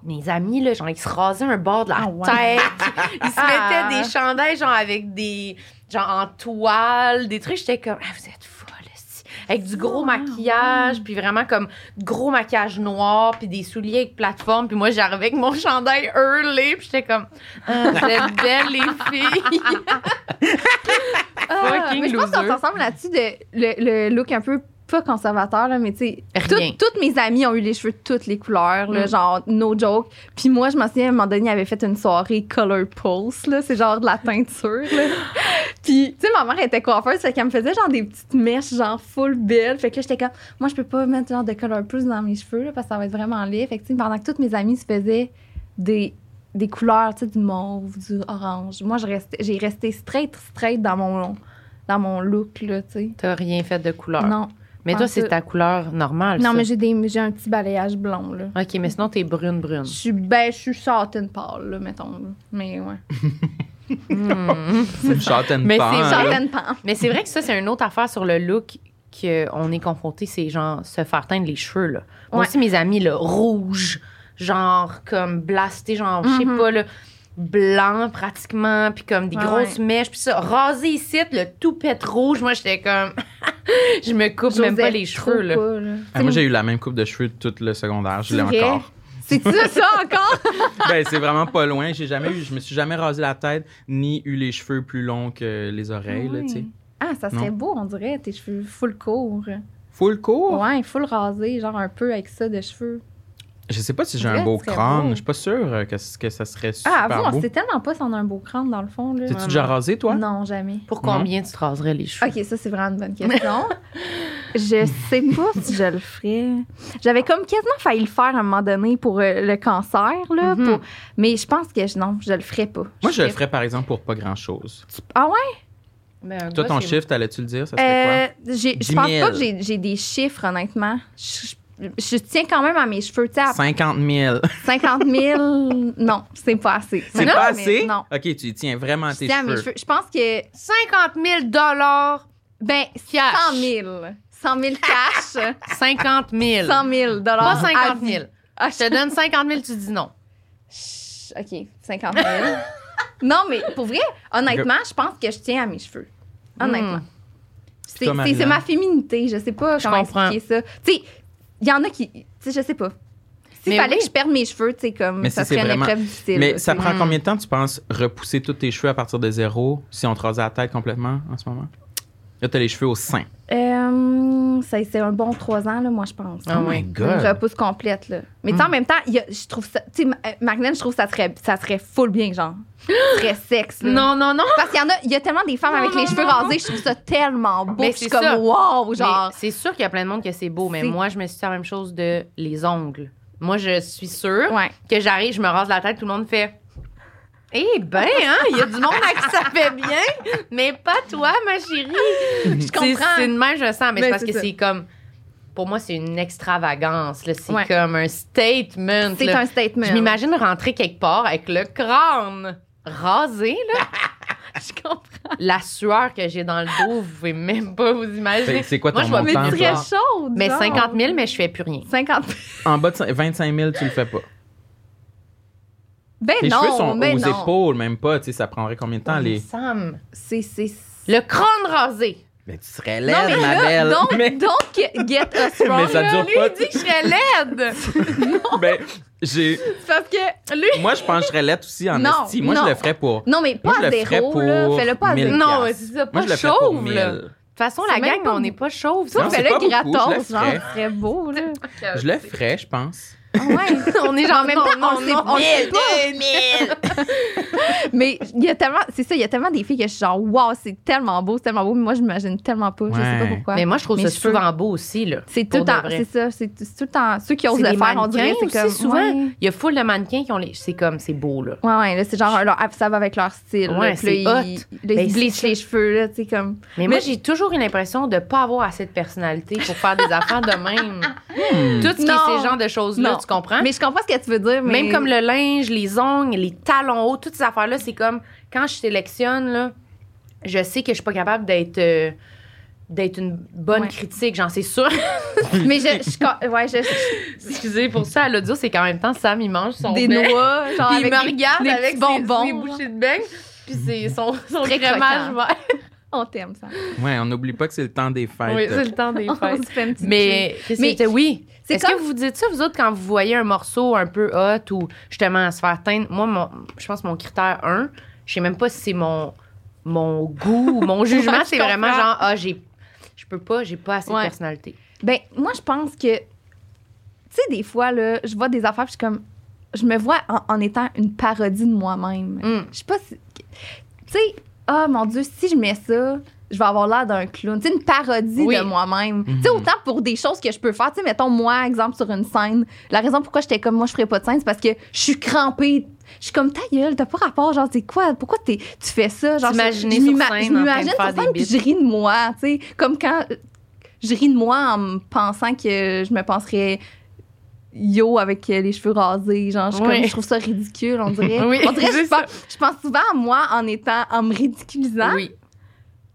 Mes amis, là, genre, ils se rasaient un bord de la Ah ouais. tête. [laughs] Ils se Ah. mettaient des chandails, genre, avec des. genre, en toile, des trucs. J'étais comme, ah, vous êtes folles, esti. Avec du gros Ah, maquillage, puis vraiment comme gros maquillage noir, puis des souliers avec plateforme. Puis moi, j'arrivais avec mon chandail hurlé, puis j'étais comme, ah, vous êtes belles, les filles. [laughs] Mais je pense qu'on s'ensemble là-dessus de le, le look un peu pas conservateur là, mais tu sais toutes- mes amies ont eu les cheveux de toutes les couleurs là, Mm. genre no joke. Puis moi je m'en souviens à un moment donné, il avait fait une soirée color pulse là, c'est genre de la teinture là. [laughs] Puis tu sais ma mère était coiffeuse, fait qu'elle me faisait genre des petites mèches genre full belles, fait que là, j'étais comme moi je peux pas mettre genre de color pulse dans mes cheveux là, parce que ça va être vraiment laid. Fait que tu sais pendant que toutes mes amies se faisaient des des couleurs, tu sais, du mauve, du orange. Moi, j'ai resté straight, straight dans mon, dans mon look, là, tu sais. T'as rien fait de couleur. Non. Mais toi, c'est ta couleur normale. Non, ça. mais j'ai des j'ai un petit balayage blond, là. OK, mais sinon, t'es brune, brune. Je suis, ben, je suis satin pâle, là, mettons, là. Mais ouais. [laughs] Mais pan, c'est pan. mais c'est vrai que ça, c'est une autre affaire sur le look qu'on est confronté, c'est genre se faire teindre les cheveux. Là. Moi Ouais. aussi, mes amis, là, rouges, genre comme blasté, genre, je sais Mhm. pas, là, blanc pratiquement, puis comme des Ouais, grosses mèches, puis ça, rasé ici, le toupette rouge. Moi, j'étais comme. [laughs] je me coupe même pas les cheveux, là. pas, là. Ah, moi, j'ai eu la même coupe de cheveux tout le secondaire. Je l'ai encore. C'est ça, ça encore? [laughs] ben, c'est vraiment pas loin. J'ai jamais eu, je me suis jamais rasé la tête, ni eu les cheveux plus longs que les oreilles, là, tu sais. Ah, ça serait Non. beau, on dirait, tes cheveux full court. Full court? Ouais, full rasé, genre un peu avec ça de cheveux. Je sais pas si j'ai un beau crâne. beau. Je suis pas sûre euh, que, que ça serait super Ah, vous, on beau. sait tellement pas si on a un beau crâne dans le fond. Là. T'es-tu déjà rasé, toi? Non, jamais. Pour combien tu te raserais les cheveux? Ok, ça, c'est vraiment une bonne [laughs] question. je sais pas si je le ferais. J'avais comme quasiment failli le faire à un moment donné pour euh, le cancer, là. Mhm. pour- Mais je pense que je- non, je le ferais pas. Moi, je le ferais- par exemple, pour pas grand-chose. Ah ouais? Ben, Toi, gars, ton chiffre, t'allais-tu le dire? Ça serait Euh, j'ai- je 10 pense 000. pas que j'ai j'ai des chiffres, honnêtement. Je, je- tiens quand même à mes cheveux. Tu sais, quoi? à 50 000. 50 000, non, c'est pas assez. C'est pas mais assez? Non. OK, tu y tiens vraiment à Je tes tiens à mes cheveux. Je pense que, 50 000 dollars, ben, Cash. 100 000. 100 000 cash, 50 000. 100 000 Pas dollars. 50 000. Ah, Je te donne 50 000, tu dis non. Chut, OK, 50 000. [laughs] non, mais pour vrai, honnêtement, je pense que je tiens à mes cheveux. Honnêtement. Mm. C'est ma féminité. Je sais pas Je comment comprends. expliquer ça. Tu sais, il y en a qui. Tu sais, je sais pas. S'il fallait oui. que je perde mes cheveux, tu sais, comme Mais ça si serait une vraiment- épreuve difficile. Mais là, ça prend Mm. combien de temps, tu penses, repousser tous tes cheveux à partir de zéro si on te rasait la tête complètement en ce moment? Là, t'as les cheveux au sein. Euh, ça- c'est un bon trois ans, là, moi, je pense. Oh my Une God! repousse complète, là. Mais tu sais, en même temps, il y a- je trouve ça. Tu sais, euh, Marlène, je trouve que ça serait, ça serait full bien, genre. Très [gasps] sexe, là. Non, non, non. Parce qu'il y en a, il y a tellement des femmes Non, avec non, les cheveux non, rasés, je trouve ça tellement beau. Mais je suis c'est comme, ça. wow, genre. C'est sûr qu'il y a plein de monde que c'est beau, mais moi, je me suis dit la même chose de les ongles. Moi, je suis sûre Ouais. que j'arrive, je me rase la tête, tout le monde fait. Eh ben, hein, il y a du monde à qui ça fait bien, mais pas toi, ma chérie. Je comprends. C'est de même, je le sens, mais Mais c'est parce que c'est comme. Pour moi, c'est une extravagance. là. C'est Ouais. comme un statement. C'est là. un statement. Je m'imagine rentrer quelque part avec le crâne rasé, là. [laughs] Je comprends. La sueur que j'ai dans le dos, vous pouvez même pas vous imaginer. C'est- C'est quoi Moi, ton je vais Mais montant, toi? serais chaude. Mais genre. 50 000, mais je fais plus rien. 50 En bas de cin- 25 000, tu le fais pas. Ben Tes non, cheveux sont ben aux non. épaules, même pas. Tu sais, ça prendrait combien de temps? Mais les... Sam, C'est. c'est... Le crâne rasé. Mais tu serais Non, laide, mais ma là, belle. don't, Mais, get [laughs] us wrong. mais ça là. dure Lui, pas. il dit que je serais laide. [laughs] Ben, j'ai... C'est Parce que. Lui. Moi, je pense que je serais laide aussi en Non, esti. Moi, non. je le ferais pour... Non, mais Moi, pas je à le ferais zéro, là. pour Fais-le pas à 1000 zéro. Non, c'est ça, pas Moi, je le ferais pour chauve, 1000. là. De toute façon, C'est la gang, pas on n'est pas chauve. Non, c'est fais-le gratos, genre, ferais. ce serait beau, là. Je le ferais, je pense. Ah ouais. [laughs] on est Mais genre en même non, temps, non, on non, on sait 1000, pas. 2000. [laughs] Mais il y a tellement, c'est ça, il y a tellement des filles que je suis genre, waouh, c'est tellement beau, c'est tellement beau. Mais moi, je m'imagine tellement pas. Je sais Ouais. pas pourquoi. Mais moi, je trouve Mes ça souvent beau aussi, là. c'est tout le temps, c'est ça, c'est tout le temps. Ceux qui osent le des faire, on dirait, c'est aussi, comme. souvent. Ouais. Il y a full de mannequins qui ont les. C'est comme, c'est beau, là. Ouais, ouais, là, c'est genre, leur- ça va avec leur style. Ouais, là, puis là, c'est ils, hot. là, Ben, ils bleachent ça. les cheveux, là, tu sais, comme. Mais, moi, Mais- j'ai toujours eu l'impression de pas avoir assez de personnalité pour faire des affaires de même. Hmm. Tout ce qui est ces genres de choses-là. Tu comprends? Mais je comprends ce que tu veux dire, mais. Même comme le linge, les ongles, les talons hauts, toutes ces affaires-là, c'est comme quand je sélectionne, là, je sais que je suis pas capable d'être euh, d'être une bonne Ouais. critique, j'en sais sûr. [laughs] Mais je. je- ouais, je. Excusez pour ça, à l'audio, c'est qu'en même temps, Sam, il mange son Des bec. noix, genre. [laughs] Puis il avec me regarde avec ses, bonbons. ses bouchées de bec, puis c'est [laughs] son, son Très crémage vert. On t'aime, ça. Ouais, on n'oublie pas que c'est le temps des fêtes. Oui, c'est le temps des On fêtes. se fait un petit Mais, Mais oui. Est-ce comme- que vous dites ça, vous autres, quand vous voyez un morceau un peu hot ou justement à se faire teindre? Moi, mon, je pense que mon critère 1, je sais même pas si c'est mon, mon goût ou mon [laughs] jugement, Ouais, c'est vraiment genre, ah, j'ai, je peux pas, j'ai pas assez Ouais. de personnalité. Ben, moi, je pense que, tu sais, des fois, là, je vois des affaires, puis je suis comme, je me vois en, en étant une parodie de moi-même. Mm. Je sais pas si. Tu sais, ah mon Dieu, si je mets ça, je vais avoir l'air d'un clown. Tu sais, une parodie Oui. de moi-même. Tu sais, autant pour des choses que je peux faire. Tu sais, mettons, moi, exemple, sur une scène, la raison pourquoi j'étais comme, moi, je ferais pas de scène, c'est parce que je suis crampée. Je suis comme, ta gueule, t'as pas rapport, genre, c'est quoi? Pourquoi t'es- tu fais ça? Genre, je- je m'imagine sur scène, puis je ris de moi, tu sais. Comme quand je ris de moi en me pensant que je me penserais yo avec les cheveux rasés. Genre, je, suis Oui. comme, je trouve ça ridicule, on dirait. [laughs] Oui, on dirait je pense, je pense souvent à moi en étant, en me ridiculisant. Oui.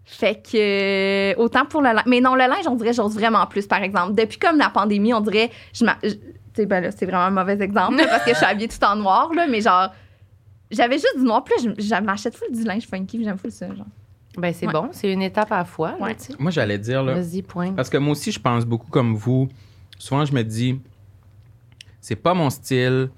Fait que, euh, autant pour le linge. Mais non, le linge, on dirait, j'ose vraiment plus, par exemple. Depuis comme la pandémie, on dirait, je je- tu Tu sais, ben là, c'est vraiment un mauvais exemple là, parce que je suis habillée tout en noir, là, mais genre, j'avais juste du noir. Puis là, je, je m'achète full du linge funky, j'aime full ça, genre. Ben, c'est Ouais. bon. C'est une étape à la fois. là, Ouais. Moi, j'allais dire, là, Vas-y, point. Parce que moi aussi, je pense beaucoup comme vous. Souvent, je me dis, c'est pas mon style,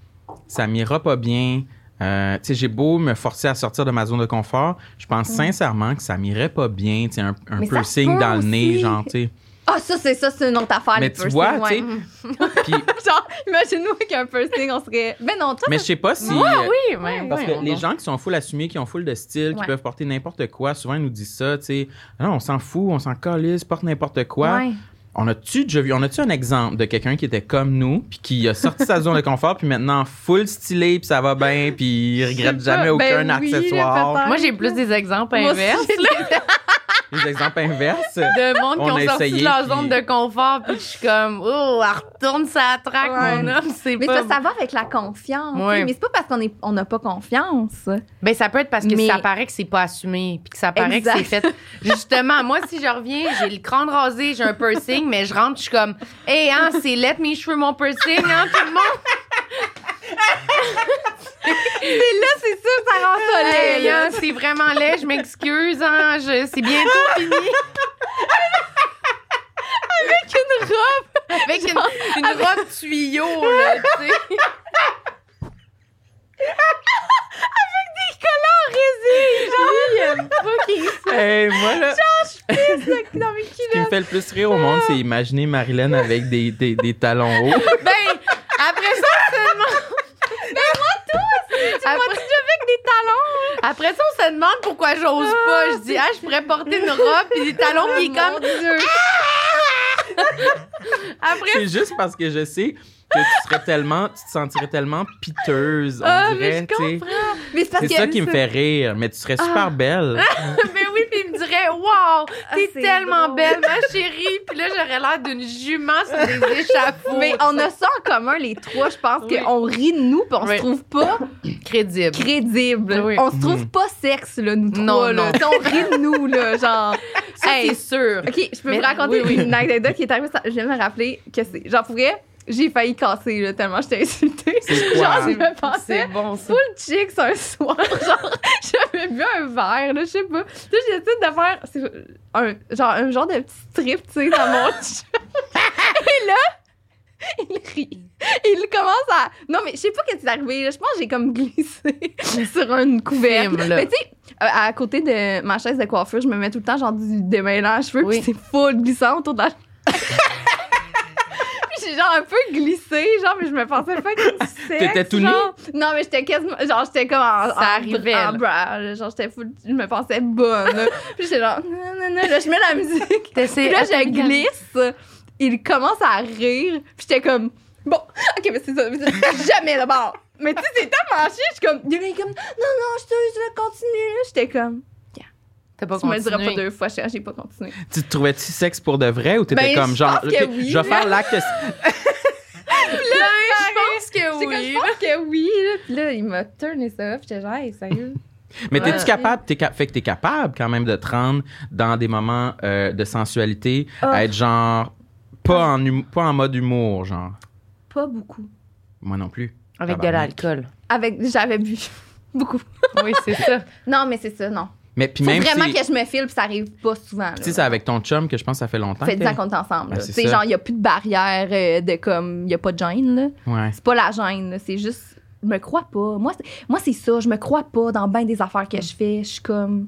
ça m'ira pas bien. Euh, tu sais, j'ai beau me forcer à sortir de ma zone de confort, je pense sincèrement que ça m'irait pas bien, tu sais, un, un piercing dans le nez, genre, tu sais. Ah, ça, c'est ça, c'est une autre affaire. Mais le tu piercing, vois, ouais. tu sais, [laughs] puis, [laughs] genre, imagine-nous avec un piercing, on serait. Ben non, toi, mais je sais pas si... Moi, euh, oui, ouais, Parce ouais, que les gens qui sont full assumés, qui ont full de style, qui Ouais. peuvent porter n'importe quoi, souvent ils nous disent ça, tu sais. Non, on s'en fout, on s'en calisse, porte n'importe quoi. On a-tu déjà vu, on a-tu un exemple de quelqu'un qui était comme nous, puis qui a sorti sa zone de confort, puis maintenant full stylé, puis ça va bien, puis il regrette jamais pas, aucun ben oui, accessoire? Moi, j'ai plus des exemples inverses. Les exemples inverses. de monde qui On ont a sorti essayé, de leur puis- zone de confort, puis je suis comme, oh, elle retourne sa traque, Ouais. mon homme, c'est Mais pas. ça, ça va avec la confiance. Ouais. Mais c'est pas parce qu'on est, on n'a pas confiance. Ben, ça peut être parce que Mais- ça paraît que c'est pas assumé, puis que ça paraît Exact. que c'est fait. Justement, moi, si je reviens, j'ai le crâne rasé, j'ai un piercing, mais je rentre, je suis comme, hey, hein, c'est let me show mon piercing, hein, tout le monde. Et là, c'est sûr, ça rend ça laid, Hey, hein, c'est vraiment laid, je m'excuse, hein, c'est bientôt fini. Avec une robe. Avec une, une robe tuyau, là, tu sais. Des collants en résine, genre. Lui, il aime pas qu'il soit- Hey, moi, là, dans mes ce qui me culottes. fait le plus rire au monde, c'est imaginer Marilyn avec des, des, des talons hauts. Ben, après ça, demande. Moi, Après, tu avec des talons. après ça, on se demande pourquoi j'ose pas. Je dis, ah, je pourrais porter une robe et des [laughs] talons qui est Oh, comme. Dieu. [laughs] Après, C'est juste parce que je sais que tu serais tellement, tu te sentirais tellement piteuse, on Ah, mais dirait, je tu sais. comprends. Mais c'est parce C'est que ça qui me fait rire, mais tu serais super belle. [laughs] ben oui, puis il me dirait, wow, t'es c'est tellement drôle. belle, ma chérie. Puis là, j'aurais l'air d'une jument sur des [laughs] échafauds. Mais on a ça en commun, les trois. Je pense Oui. qu'on rit de nous, puis on Oui. se trouve pas crédible. crédible. Oui. On se trouve Mm. pas sexe, là, nous trois. Non, là. non. On rit de nous, là, genre. Ça, Hey. c'est sûr. OK, je peux Mais- vous raconter oui, oui. une anecdote qui est arrivée. ça- Je viens de me rappeler que c'est. Genre, pour vrai, j'ai failli casser, là, tellement j'étais insultée. [laughs] Genre, je me C'est pensais bon, full chicks un soir. [laughs] Genre, j'avais bu un verre, là, je sais pas. Là, j'ai décidé de faire c'est un, genre, un genre de petit strip, tu sais, dans mon [laughs] chum. Et là, il rit. Il commence à. Non, mais je sais pas qu'est-ce qui est arrivé. là. Je pense que j'ai comme glissé sur une couvercle. Filme, là. Mais tu sais, euh, à côté de ma chaise de coiffure, je me mets tout le temps genre du démêlant à cheveux, Oui. puis c'est full glissant autour de la. Genre un peu glissé, genre, mais je me pensais pas comme [laughs] sexe. T'étais tout genre. Non, mais j'étais quasiment. Genre, j'étais comme en. Ça en, arrivait, en. Genre, j'étais full. Je me pensais bonne. [laughs] Puis j'étais genre. Non, non, non. Là, je mets la musique. Puis là, je glisse. Il commence à rire. Puis j'étais comme. Bon, ok, mais c'est ça. jamais d'abord. Mais tu sais, c'est tellement chier. Je suis comme. Il est comme. Non, non, je te je vais continuer. là. J'étais comme. T'as pas Tu me le diras pas deux fois. J'ai j'ai pas continué. Tu te trouvais-tu sexe pour de vrai ou t'étais Ben, comme je genre, pense que ok, oui, je vais [laughs] là. faire l'acte. Je pense que comme, oui. je pense que oui. Là. Puis là, il m'a turné ça. Puis j'étais genre, hey, sérieux? [laughs] Mais t'es-tu Ouais. capable, t'es fait que t'es capable quand même de te rendre dans des moments euh, de sensualité, Ah. à être genre, pas en, hum- pas en mode humour, genre? Pas beaucoup. Moi non plus. Avec de l'alcool. Avec, j'avais bu. [laughs] Beaucoup. Oui, c'est ça. Non, mais c'est ça, non. Mais puis Faut même vraiment si, que je me file, puis ça arrive pas souvent. tu sais, c'est avec ton chum que je pense que ça fait longtemps. Ça fait que 10 ans t'es- qu'on est ensemble. Ben, Tu sais, genre, il n'y a plus de barrière euh, de comme, il n'y a pas de gêne, là. Ouais. C'est pas la gêne. C'est juste, je me crois pas. Moi, c'est, moi, c'est ça. Je me crois pas dans bien des affaires que je fais. Je suis comme.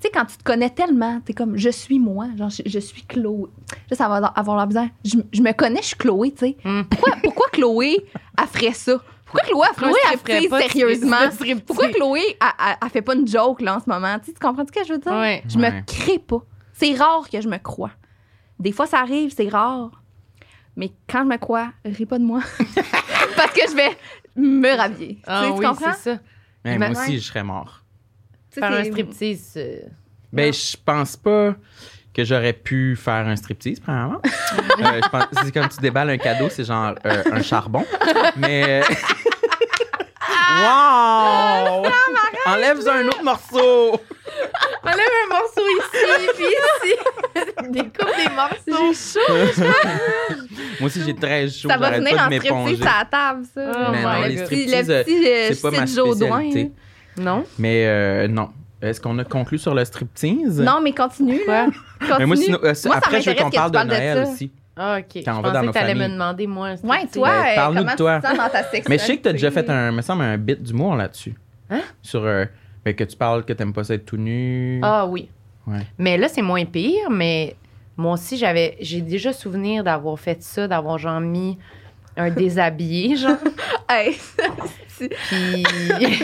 Tu sais, quand tu te connais tellement, t'es comme, je suis moi. Genre, je, je suis Chloé. Là, ça va avoir l'air bizarre. Je, je me connais, je suis Chloé, tu sais. Mm. Pourquoi, pourquoi Chloé, elle ferait ça? Pourquoi Chloé, Chloé, un elle striptease pas sérieusement? [laughs] Pourquoi Chloé, elle, elle, elle fait pas une joke, là, en ce moment? Tu sais, tu comprends ce que je veux dire? Ouais. Je Ouais. me crée pas. C'est rare que je me croie. Des fois, ça arrive, c'est rare. Mais quand je me crois, ris pas de moi. [laughs] Parce que je vais me rhabiller. Tu Ah sais, tu oui, comprends? c'est ça. Mais Mais moi aussi, je serais mort. Tu sais, Faire un striptease. euh, Ben, je pense pas que j'aurais pu faire un striptease, premièrement. [laughs] Euh, je pense- c'est comme tu déballes un cadeau, c'est genre euh, un charbon. Mais. Wow! Enlève un autre morceau! [laughs] Enlève un morceau ici, puis ici. [laughs] Découpe des morceaux. J'ai chaud. Moi aussi, j'ai très chaud. Ça va venir en de striptease à la table, ça. Oh Mais non, les God. striptease, le euh, petit, euh, c'est pas ma spécialité. Non? Mais euh, non. Est-ce qu'on a conclu sur le striptease? Non, mais continue, là. Continue. Mais moi, sinon, euh, ça après, je veux qu'on parle de de Noël ça. aussi. Ah, OK. Quand on je va dans nos t'allais me familles. demander, moi. un Ouais, toi, Ben, euh, parle-nous comment de toi. tu te sens dans ta sexualité? Mais je sais que tu as déjà fait un, me semble, un bit d'humour là-dessus. Hein? Sur euh, ben, que tu parles que t'aimes pas ça être tout nu. Ah oui. Ouais. Mais là, c'est moins pire, mais moi aussi, j'avais j'ai déjà souvenir d'avoir fait ça, d'avoir genre mis un déshabillé, [laughs] genre. Hey, [laughs] Puis [laughs]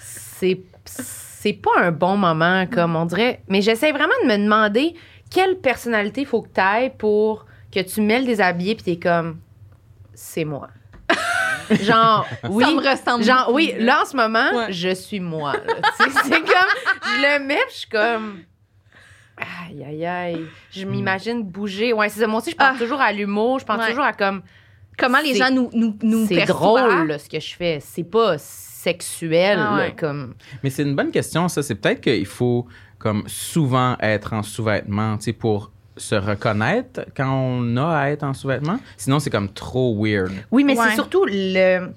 c'est c'est pas un bon moment, comme on dirait. Mais j'essaie vraiment de me demander quelle personnalité faut que tu ailles pour que tu mêles des habillés puis t'es comme c'est moi. [laughs] genre oui. ça me ressemble. Genre, oui, là, en ce moment, Ouais. je suis moi. [laughs] c'est comme, je le mets, puis je suis comme, aïe, aïe, aïe. Je m'imagine bouger. Ouais, c'est ça. Moi aussi, je pense Ah. toujours à l'humour. Je pense Ouais. toujours à comme, Comment les gens nous, nous, nous c'est drôle, là, ce que je fais. C'est pas sexuel, Ah là, comme. Mais c'est une bonne question, ça. C'est peut-être qu'il faut comme souvent être en sous-vêtements, tu sais, pour se reconnaître quand on a à être en sous-vêtements. Sinon, c'est comme trop weird. Oui, mais Ouais. c'est surtout le,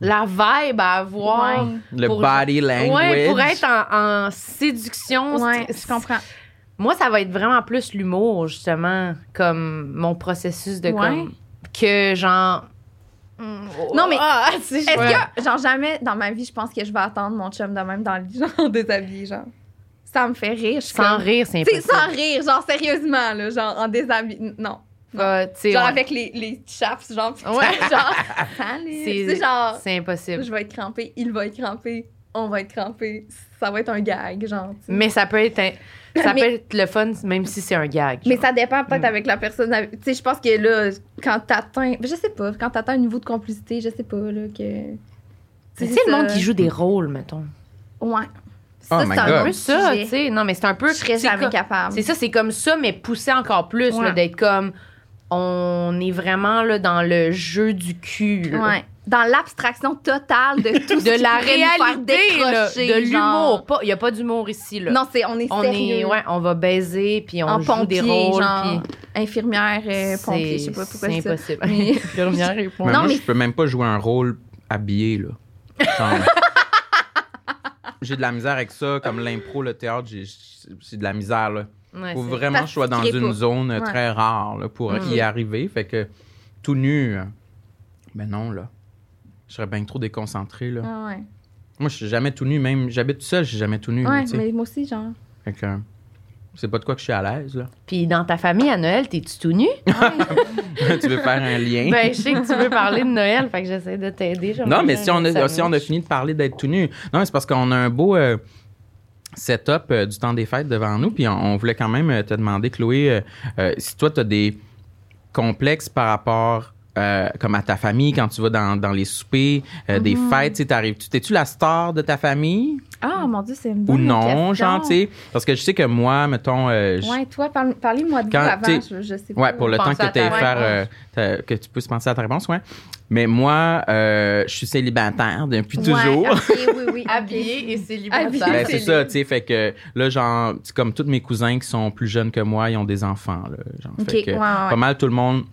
la vibe à avoir. Ouais. Le Pour- body language. Ouais, pour être en, en séduction. Ouais, je comprends. Moi, ça va être vraiment plus l'humour, justement, comme mon processus de Ouais. comme. Que genre. Non, mais Ah, Est-ce que, genre, jamais dans ma vie, je pense que je vais attendre mon chum de même dans le lit, [laughs] genre, déshabillé, genre. Ça me fait rire. Je Sans comme- rire, c'est impossible. sans rire, genre, sérieusement, là, genre, en déshabillé. Non. Ah, tu sais, Genre, avec les, les chaps, genre, pis Ouais. [laughs] genre. [laughs] C'est- genre, C'est impossible. je vais être crampée, il va être crampé, on va être crampé. Ça va être un gag, genre. Mais ça peut être, un- ça Mais- peut être le fun, même si c'est un gag. Mais ça dépend peut-être Mm. avec la personne. Tu sais, je pense que là, quand t'atteins. Je sais pas, quand t'atteins un niveau de complicité, je sais pas, là, que. C'est le monde qui joue des rôles, mettons. Ouais. Oh Ça, my c'est un peu ça, tu sais. Non, mais c'est un peu. Je serais c'est jamais comme- capable. C'est ça, c'est comme ça, mais poussé encore plus, Ouais. là, d'être comme. On est vraiment là, dans le jeu du cul. là. Ouais. Dans l'abstraction totale de tout [laughs] ce De qui la réalité, là, de l'humour. Pas- Il n'y a pas d'humour ici. Là. Non, c'est on est on sérieux. est, ouais, on va baiser, puis on en joue pompier, des rôles, genre puis infirmière, euh, pompier, je sais pas c'est pourquoi c'est ça. impossible. Mais- [laughs] Infirmière et Mais pompier. Non, moi, mais- je peux même pas jouer un rôle habillé, là. [laughs] Genre, j'ai de la misère avec ça, comme l'impro, le théâtre, j'ai de la misère, là. Ouais, Faut vraiment que je sois dans une zone Ouais. très rare, là, pour Mhm. y arriver. Fait que tout nu, euh, ben non, là. Je serais bien trop déconcentré, là. Ah ouais. Moi, je suis jamais tout nu, même. J'habite tout seul, je suis jamais tout nu, Ouais, mais moi aussi, genre. Fait que, c'est pas de quoi que je suis à l'aise, là. Puis dans ta famille à Noël, t'es-tu tout nu? [laughs] [laughs] tu veux faire un lien? ben, je sais que tu veux parler de Noël, fait que j'essaie de t'aider. Non, mais si on, a, si on a fini de parler d'être tout nu. Non, mais c'est parce qu'on a un beau euh, setup euh, du temps des fêtes devant nous. Puis on, on voulait quand même euh, te demander, Chloé, euh, euh, si toi, tu as des complexes par rapport euh, comme à ta famille quand tu vas dans, dans les soupers, euh, des Mm-hmm. fêtes, tu sais, t'arrives-tu, t'es-tu la star de ta famille? Ah, mon Dieu, c'est une ou non, question. genre, tu sais? Parce que je sais que moi, mettons, euh, je- Ouais, toi, parle- parlez-moi de Quand vous avant, je, je sais pas. Ouais, pour le temps que tu faire, euh, que tu puisses penser à ta réponse, ouais. Mais moi, euh, je suis célibataire depuis Ouais, toujours. ok, oui, oui. [laughs] ok. Habillé et célibataire. Ben, c'est ça, tu sais, fait que là, genre, c'est comme tous mes cousins qui sont plus jeunes que moi, ils ont des enfants, là, genre, Ok, fait que ouais, ouais, ouais. pas mal tout le monde.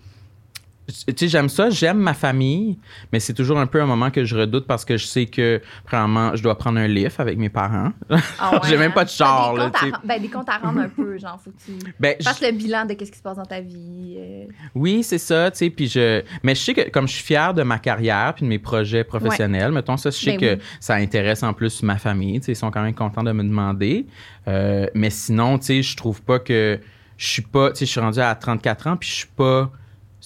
Tu sais, j'aime ça, j'aime ma famille, mais c'est toujours un peu un moment que je redoute parce que je sais que, premièrement, je dois prendre un lift avec mes parents. Ah [laughs] ouais, J'ai même hein. pas de char, T'as des là, à Ben, des comptes à rendre un peu, genre, faut que tu Ben, je- le bilan de qu'est-ce qui se passe dans ta vie. euh. Oui, c'est ça, tu sais, puis je mais je sais que comme je suis fier de ma carrière puis de mes projets professionnels, mettons ça, je sais Ben que oui. ça intéresse en plus ma famille, tu sais, ils sont quand même contents de me demander. Euh, mais sinon, tu sais, je trouve pas que je suis pas, tu sais, je suis rendu à 34 ans puis je suis pas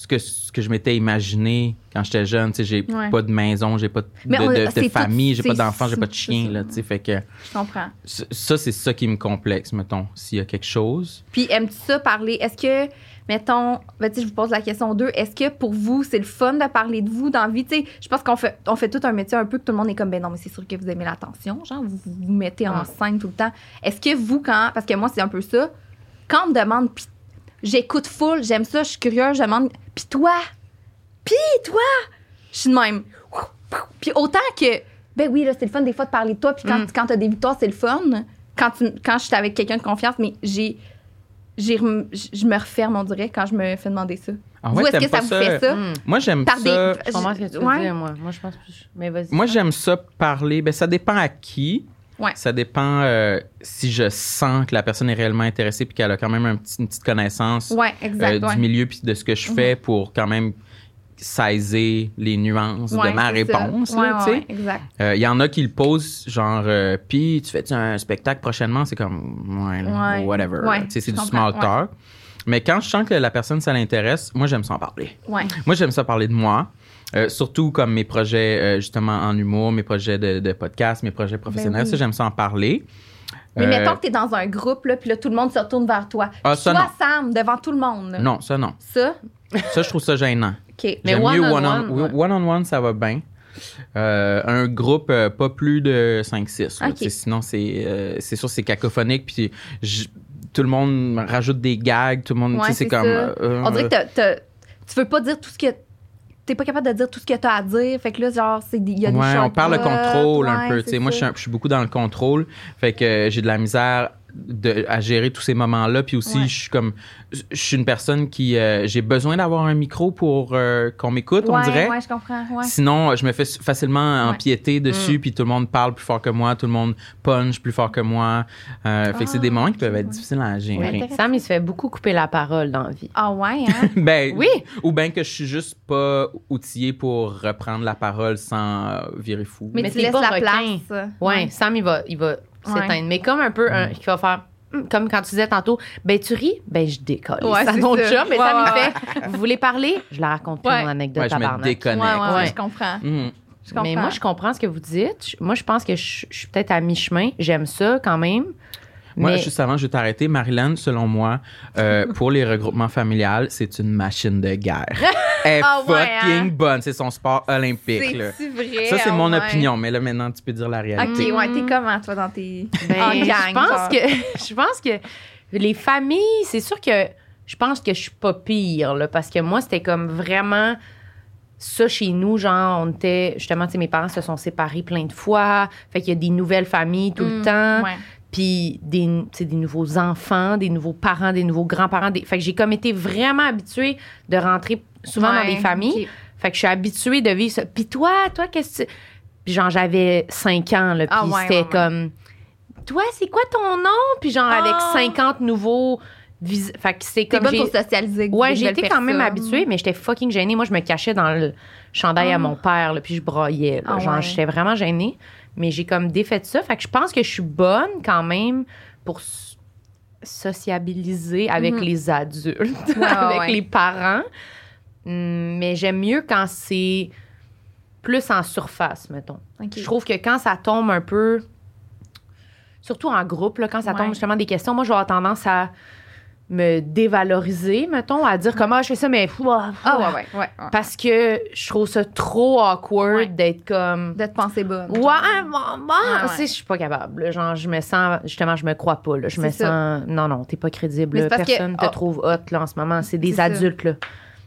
ce que ce que je m'étais imaginé quand j'étais jeune, tu sais, j'ai Ouais. pas de maison, j'ai pas de, on- de- de famille, j'ai pas d'enfants, j'ai pas de chien là, tu sais, fait que Je comprends. ça c'est ça qui me complexe, mettons, s'il y a quelque chose. Puis, aimes-tu ça parler? Est-ce que, mettons, ben, tu sais, je vous pose la question deux, est-ce que pour vous, c'est le fun de parler de vous dans la vie? Tu sais, je pense qu'on fait, on fait tout un métier un peu que tout le monde est comme, ben non, mais c'est sûr que vous aimez l'attention, genre, vous vous mettez en Ouais. scène tout le temps. Est-ce que vous, quand, parce que moi, c'est un peu ça, quand on me demande, puis j'écoute full, j'aime ça, je suis curieuse, je demande, puis toi? Puis toi? Je suis de même. Puis autant que, ben oui, là, c'est le fun des fois de parler de toi, puis quand, Mm. quand t'as des victoires, c'est le fun. Quand, tu, quand je suis avec quelqu'un de confiance, mais j'ai. j'ai rem- Je me referme, on dirait, quand je me fais demander ça. Ah Vous, ouais, est-ce que ça vous fait ça? Hmm. Moi, j'aime ça. des- Je comprends ce que tu veux Ouais. dire, moi. Moi, je pense plus. Mais vas-y. Moi, j'aime ça parler. Ben, ça dépend à qui. Ouais. Ça dépend euh, si je sens que la personne est réellement intéressée puis qu'elle a quand même un petit- une petite connaissance Ouais, exact. euh, du milieu puis de ce que je fais pour quand même saisir les nuances Ouais, de ma réponse. Euh, Il y en a qui le posent, genre, puis tu fais un spectacle prochainement? C'est comme, Ouais. whatever. C'est du small talk. Mais quand je sens que la personne, ça l'intéresse, moi, j'aime ça en parler. Moi, j'aime ça parler de moi. Euh, surtout comme mes projets, euh, justement, en humour, mes projets de, de podcast, mes projets professionnels. Ben oui. Ça, j'aime ça en parler. Mais Euh, mettons que t'es dans un groupe, là, puis là, tout le monde se retourne vers toi. Ah, ça, Toi, non. Sam, devant tout le monde. Non, ça, non. Ça, Ça, je trouve ça gênant. [laughs] OK. Mais J'aime mieux one-on-one, one-on- ouais. one-on-one, ça va bien. Euh, un groupe, euh, pas plus de 5-6. là. Ok. Tu sais, Sinon, c'est euh, sûr, c'est cacophonique. Puis tout le monde rajoute des gags. Tout le monde, tu Ouais, sais, c'est comme. On dirait que tu veux pas dire tout ce que. T'es pas capable de dire tout ce que t'as à dire. Fait que là, genre, il y a des Ouais, on parle de contrôle un peu. Moi, je suis beaucoup dans le contrôle. Fait que euh, j'ai de la misère de, à gérer tous ces moments-là. Puis aussi, Ouais. je suis comme. Je suis une personne qui. euh, j'ai besoin d'avoir un micro pour euh, qu'on m'écoute, on dirait. Ouais, je comprends. Ouais. Sinon, je me fais facilement Ouais. empiéter dessus, puis tout le monde parle plus fort que moi, tout le monde punch plus fort que moi. Euh, fait que c'est des Ah, moments qui peuvent être ouais. difficiles à gérer. Sam, il se fait beaucoup couper la parole dans la vie. Ah ouais, hein? [laughs] ben, Oui. Ou bien que je suis juste pas outillé pour reprendre la parole sans virer fou. Mais, Mais tu laisses la requin. place. Ouais, Sam, il va, il va s'éteindre. Mais comme un peu, un, qui va faire. hum, Comme quand tu disais tantôt, ben tu ris, ben je décolle. Ouais, ça ton ça. job, mais Ouais, il ouais, fait, vous voulez parler? Je la raconte plus, mon anecdote Ouais, je me déconnecte. ouais, ouais, Ouais. je comprends. Mhm. Je comprends. Mais moi, je comprends ce que vous dites. Moi, je pense que je, je suis peut-être à mi-chemin. J'aime ça quand même. Moi, mais juste avant, je vais t'arrêter. Marilyn, selon moi, euh, [laughs] pour les regroupements familiales, c'est une machine de guerre. [laughs] Elle est Ah ouais, fucking hein? bonne. C'est son sport olympique. là. C'est vrai? Ça, c'est ah mon ouais. opinion. Mais là, maintenant, tu peux dire la Ok, réalité. ouais, t'es comment, toi, dans tes. Ben, en gang, je pense que [laughs] je pense que les familles, c'est sûr que je pense que je suis pas pire là, parce que moi c'était comme vraiment ça chez nous genre on était justement tu sais mes parents se sont séparés plein de fois, fait qu'il y a des nouvelles familles tout le Mm, temps. Ouais. Puis des, des nouveaux enfants, des nouveaux parents, des nouveaux grands-parents. Des... Fait que j'ai comme été vraiment habituée de rentrer souvent dans des familles. ok. Fait que je suis habituée de vivre ça. Puis toi, toi, qu'est-ce que tu... Puis genre, j'avais 5 ans, là, puis Ah ouais, c'était ouais, comme... Toi, c'est quoi ton nom? Puis genre, avec Ah. 50 nouveaux... vis- Fait que c'est comme... bonne pour socialiser. Ouais, été quand même habituée, mais j'étais fucking gênée. Moi, je me cachais dans le chandail à Ah. mon père, là, puis je broyais. là. Ah genre, j'étais vraiment gênée. Mais j'ai comme défait ça. Fait que je pense que je suis bonne quand même pour sociabiliser avec Mhm. les adultes, [laughs] avec ouais. les parents. Hum, Mais j'aime mieux quand c'est plus en surface, mettons. Je trouve que quand ça tombe un peu, surtout en groupe, là, quand ça Ouais. tombe justement des questions, moi, je vais avoir tendance à me dévaloriser, mettons, à dire comment je fais ça, mais ouah, Ah, ouah. ouais, ouais, ouais. ouais. Parce que je trouve ça trop awkward Ouais. d'être comme. De te penser bonne. Ouais, ouais. tu sais, je suis pas capable. là. Genre, je me sens, justement, je me crois pas. Là. Je me ça. sens, non, non, t'es pas crédible. Là. Personne que- te oh. trouve hot, là, en ce moment. C'est des ça. adultes, là.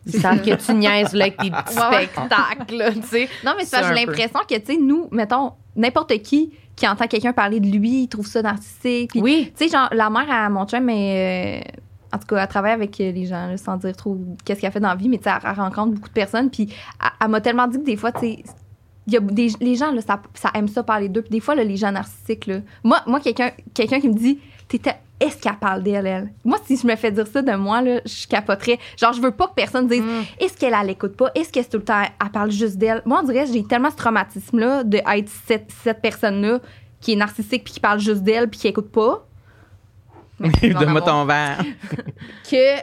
Ils savent que tu niaises, là, avec tes [laughs] petits spectacles, tu sais. Non, mais c'est Ça, parce que j'ai l'impression que, tu sais, nous, mettons, n'importe qui qui entend quelqu'un parler de lui, il trouve ça narcissique. Oui. Tu sais, genre, la mère à mon chum, mais en tout cas, elle travaille avec euh, les gens, là, sans dire trop qu'est-ce qu'elle fait dans la vie, mais tu sais, elle, elle rencontre beaucoup de personnes. Puis, elle, elle m'a tellement dit que des fois, tu sais, y a des, les gens, là, ça, ça aime ça parler d'eux. Puis, des fois, là, les gens narcissiques, là, moi, moi quelqu'un quelqu'un qui me dit, T'étais- est-ce qu'elle parle d'elle, elle? Moi, si je me fais dire ça de moi, là, je capoterais. Genre, je veux pas que personne dise, Mm. est-ce qu'elle, elle écoute pas? Est-ce que tout le temps, elle parle juste d'elle? Moi, on dirait, j'ai tellement ce traumatisme-là de être cette, cette personne-là qui est narcissique puis qui parle juste d'elle puis qui écoute pas. Donne-moi ton verre. [laughs] Que,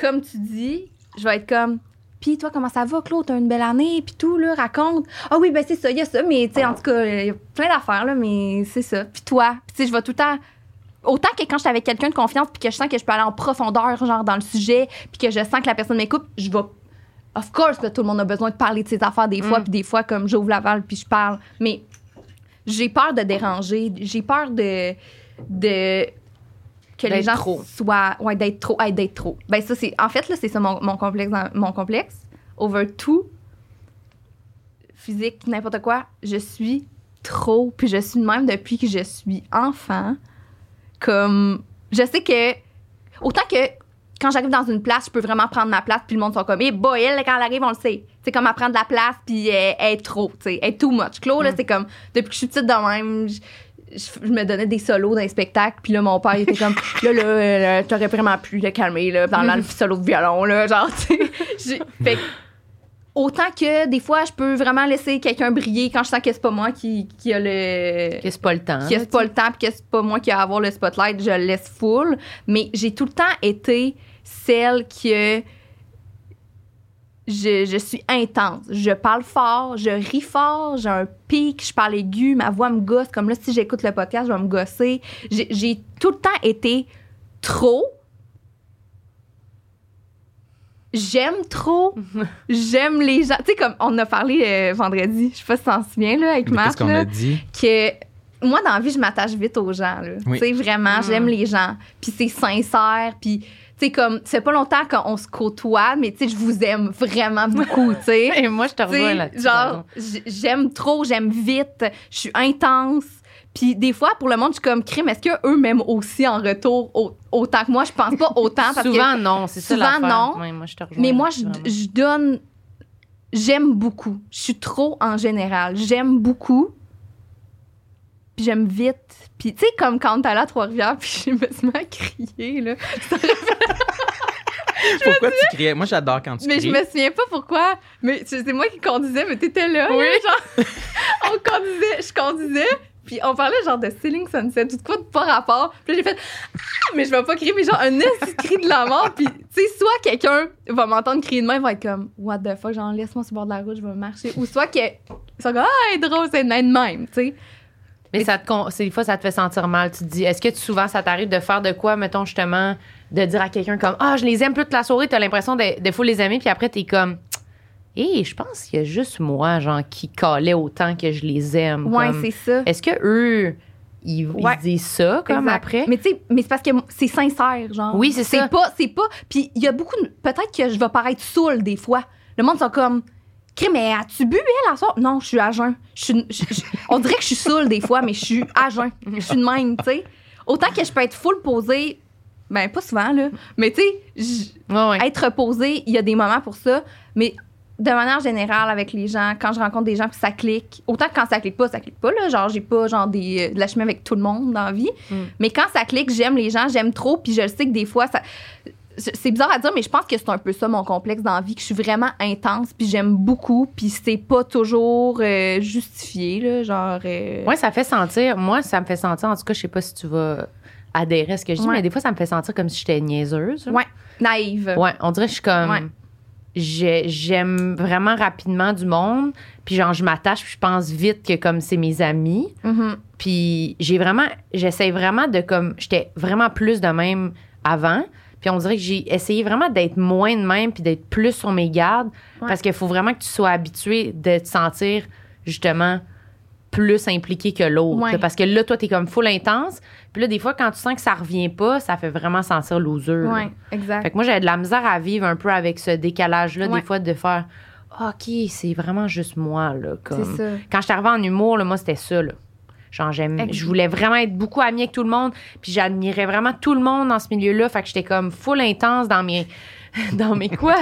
comme tu dis, je vais être comme, puis toi, comment ça va, Claude? T'as une belle année, puis tout, là, raconte. Ah oui, ben c'est ça, il y a ça, mais tu sais, en tout cas, il y a plein d'affaires, là, mais c'est ça. Puis toi, puis tu sais, je vais tout le temps. Autant que quand je suis avec quelqu'un de confiance, puis que je sens que je peux aller en profondeur, genre dans le sujet, puis que je sens que la personne m'écoute, je vais. Of course que tout le monde a besoin de parler de ses affaires des fois, Mm. puis des fois, comme j'ouvre la valve, puis je parle. Mais j'ai peur de déranger, j'ai peur de. De que les gens trop. soient. Ouais, d'être trop. hey, d'être trop. Ben, ça, c'est. En fait, là, c'est ça mon, mon complexe. Mon complexe. Over tout, physique, n'importe quoi, je suis trop. Puis je suis de même depuis que je suis enfant. Comme. Je sais que. Autant que quand j'arrive dans une place, je peux vraiment prendre ma place, puis le monde sont comme, eh boy, elle, quand elle arrive, on le sait. C'est comme elle prend de la place, puis elle, elle est trop, tu sais, elle est too much. Claude, là, c'est comme, depuis que je suis petite de même, je, je- me donnais des solos dans les spectacles, puis là, mon père, il était comme, [laughs] là, là, euh, t'aurais vraiment pu le calmer, là, dans le solo de violon, là, genre, tu sais. [laughs] Fait autant que des fois, je peux vraiment laisser quelqu'un briller quand je sens que c'est pas moi qui, qui a le Que c'est pas le temps. que c'est pas le temps puis que c'est pas moi qui ai à avoir le spotlight, je le laisse full. Mais j'ai tout le temps été celle que je, je suis intense. Je parle fort, je ris fort, j'ai un pic, je parle aigu, ma voix me gosse. Comme là, si j'écoute le podcast, je vais me gosser. J'ai tout le temps été trop. J'aime trop. [laughs] J'aime les gens. Tu sais, comme on a parlé euh, vendredi, je sais pas si t'en souviens, là, avec Matt. Qu'est-ce qu'on a dit? que moi dans la vie je m'attache vite aux gens là. Oui. Tu sais vraiment, Mm. j'aime les gens, puis c'est sincère, puis sais comme c'est pas longtemps qu'on se côtoie mais tu sais je vous aime vraiment beaucoup, tu sais. [laughs] Et moi, je te revois là-dessus. genre j'aime trop, j'aime vite, je suis intense. Puis des fois pour le monde je suis comme crime, est-ce que eux m'aiment aussi en retour au- autant que moi? Je pense pas autant parce que Souvent, non, c'est ça souvent, non. Ouais, moi, je te rejoins mais moi, je donne. J'aime beaucoup. Je suis trop en général. J'aime beaucoup. Puis j'aime vite. Puis tu sais, comme quand t'es allé à Trois-Rivières, puis je me suis mis à crier, là. [laughs] Pourquoi tu criais? Moi, j'adore quand tu Mais je cries. me souviens pas pourquoi. Mais c'est c'est moi qui conduisais, mais t'étais là. Oui. là, genre, [laughs] on conduisait, je conduisais. Puis on parlait genre de Ceiling Sunset, tout quoi de pas rapport. Puis là, j'ai fait Ah, mais je vais pas crier, mais genre un cri de la mort. Puis tu sais, soit quelqu'un va m'entendre crier de même, va être comme What the fuck, genre laisse-moi sur le bord de la route, je vais marcher. Ou soit que. Ils sont comme Ah, drôle, c'est de même, tu sais. Mais ça te des fois, ça te fait sentir mal. Tu te dis, est-ce que tu- souvent, ça t'arrive de faire de quoi, mettons, justement, de dire à quelqu'un comme, ah, je les aime toute la soirée, t'as l'impression de, de fou les aimer, puis après, t'es comme, hé, je pense qu'il y a juste moi, genre, qui calait autant que je les aime. Ouais, c'est ça. Est-ce que eux, ils, ils Ouais. disent ça, comme Exact. après? Mais tu sais, mais c'est parce que c'est sincère, genre. Oui, c'est ça. C'est pas, c'est pas. Puis il y a beaucoup. de- Peut-être que je vais paraître saoule des fois. Le monde sont comme. Mais as-tu bu, elle, à soir? Non, je suis à jeun. Je suis- je- je- on dirait que je suis saoule des fois, mais je suis à jeun. Je suis de même, tu sais. Autant que je peux être full posée. Ben, pas souvent, là. Mais tu sais, je- Ouais, ouais. être reposée, il y a des moments pour ça. Mais de manière générale, avec les gens, quand je rencontre des gens puis ça clique, autant que quand ça clique pas, ça clique pas, là. Genre, j'ai pas, genre, des, de la chemin avec tout le monde dans la vie. Mm. Mais quand ça clique, j'aime les gens, j'aime trop, puis je le sais que des fois, ça. C'est bizarre à dire, mais je pense que c'est un peu ça mon complexe dans la vie, que je suis vraiment intense, puis j'aime beaucoup, puis c'est pas toujours euh, justifié, là, genre... euh, Ouais, ça fait sentir. Moi, ça me fait sentir, en tout cas, je sais pas si tu vas adhérer à ce que je dis, Ouais. mais des fois, ça me fait sentir comme si j'étais niaiseuse. Ouais, naïve. Ouais, on dirait que je suis comme. Ouais. j'ai- J'aime vraiment rapidement du monde, puis genre, je m'attache, puis je pense vite que comme c'est mes amis. Mhm. Puis j'ai vraiment. J'essaie vraiment de comme. J'étais vraiment plus de même avant. Puis on dirait que j'ai essayé vraiment d'être moins de même, puis d'être plus sur mes gardes. Ouais. Parce qu'il faut vraiment que tu sois habitué de te sentir justement plus impliqué que l'autre. Ouais. Parce que là, toi, t'es comme full intense. Puis là, des fois, quand tu sens que ça revient pas, ça fait vraiment sentir loser. là. Ouais, exact. Fait que moi, j'avais de la misère à vivre un peu avec ce décalage-là, Ouais. des fois, de faire OK, c'est vraiment juste moi. Là, comme... ça. Quand je suis arrivée en humour, là, moi, c'était ça. Là. Genre, j'aime, je voulais vraiment être beaucoup amie avec tout le monde, puis j'admirais vraiment tout le monde dans ce milieu-là. Fait que j'étais comme full intense dans mes. [laughs] dans mes quoi?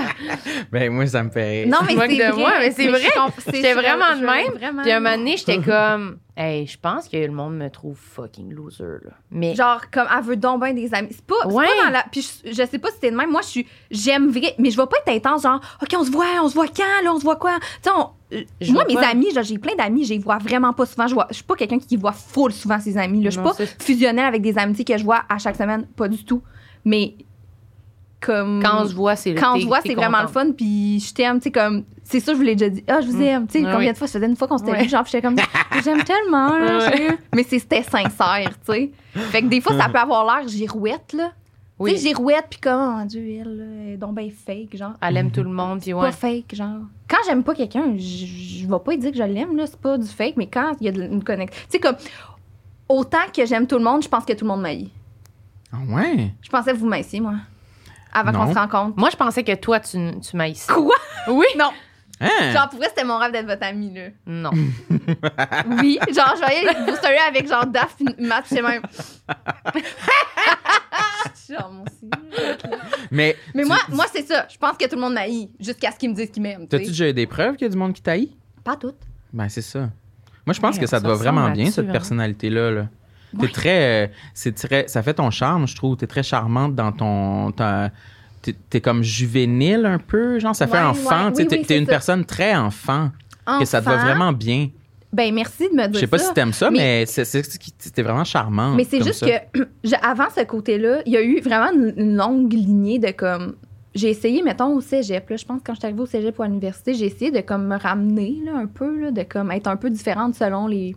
Ben, moi, ça me fait. Non, mais c'est de vrai. moi, mais c'est vrai. J'étais vraiment de même. vraiment. Puis à un moment donné, j'étais comme, hey, je pense que le monde me trouve fucking loser. Là. Mais. Genre, comme, elle veut donc bien des amis. C'est pas, Ouais. pas dans la. Puis je, je sais pas si c'était de même. Moi, je suis. J'aime vrai. Mais je vais pas être intense, genre, OK, on se voit, on se voit quand, là, on se voit quoi? Tu sais, on- euh, Je moi, mes pas. amis, genre, j'ai plein d'amis, je les vois vraiment pas souvent. Je, vois, je suis pas quelqu'un qui voit full souvent ses amis. Là. Je suis Non, pas fusionnelle avec des amitiés que je vois à chaque semaine. Pas du tout. Mais comme. Quand on se voit, c'est quand voit, t'es c'est vraiment le fun, puis je t'aime, tu sais, comme, c'est ça, je vous l'ai déjà dit, ah, je vous Mm. aime, tu sais, combien de fois, ça faisait une fois qu'on s'était vu, genre, j'étais comme, [laughs] j'aime tellement, là, mais c'était sincère, tu sais. Fait que des fois, ça peut avoir l'air girouette, là. Oui. Tu sais, girouette, puis comme, oh mon Dieu, elle, est donc ben fake, genre. Elle aime tout le monde, puis ouais. Pas fake, genre. Quand j'aime pas quelqu'un, je je vais pas lui dire que je l'aime, là, c'est pas du fake, mais quand il y a de- une connexion. Tu sais, comme, autant que j'aime tout le monde, je pense que tout le monde m'aille. Ah ouais? Je pensais que vous m'aissiez, moi. Avant qu'on se rencontre. Moi, je pensais que toi, tu, tu m'haïssais. Quoi? Oui. Non. Hein? Genre, pour vrai, c'était mon rêve d'être votre amie, là. Non. [laughs] Oui, genre, je voyais seriez avec genre Daph, Matt, c'est même. [laughs] Genre, aussi. Mais, Mais tu- moi, moi c'est ça. Je pense que tout le monde m'haït jusqu'à ce qu'ils me disent qu'ils m'aiment. tu T'as-tu déjà eu des preuves qu'il y a du monde qui t'haït? Pas toutes. Ben, c'est ça. Moi, je pense Ouais, que ça te va vraiment bien, cette hein. personnalité-là. Là. T'es très, euh, c'est très. Ça fait ton charme, je trouve. T'es très charmante dans ton. ta- T'es t'es comme juvénile un peu, genre, ça fait Ouais, enfant. ouais. Oui, t'es oui, t'es c'est une ça. personne très enfant, que ça te va vraiment bien. Ben, merci de me dire Je sais pas ça. si t'aimes ça, Mais- mais, c'est t'es vraiment charmante. Mais c'est juste ça. que [clears throat] je- avant ce côté-là, il y a eu vraiment une, une longue lignée de comme. J'ai essayé, mettons, au cégep. Là, je pense que quand je suis arrivée au cégep ou à l'université, j'ai essayé de comme me ramener là, un peu, là, de comme être un peu différente selon les,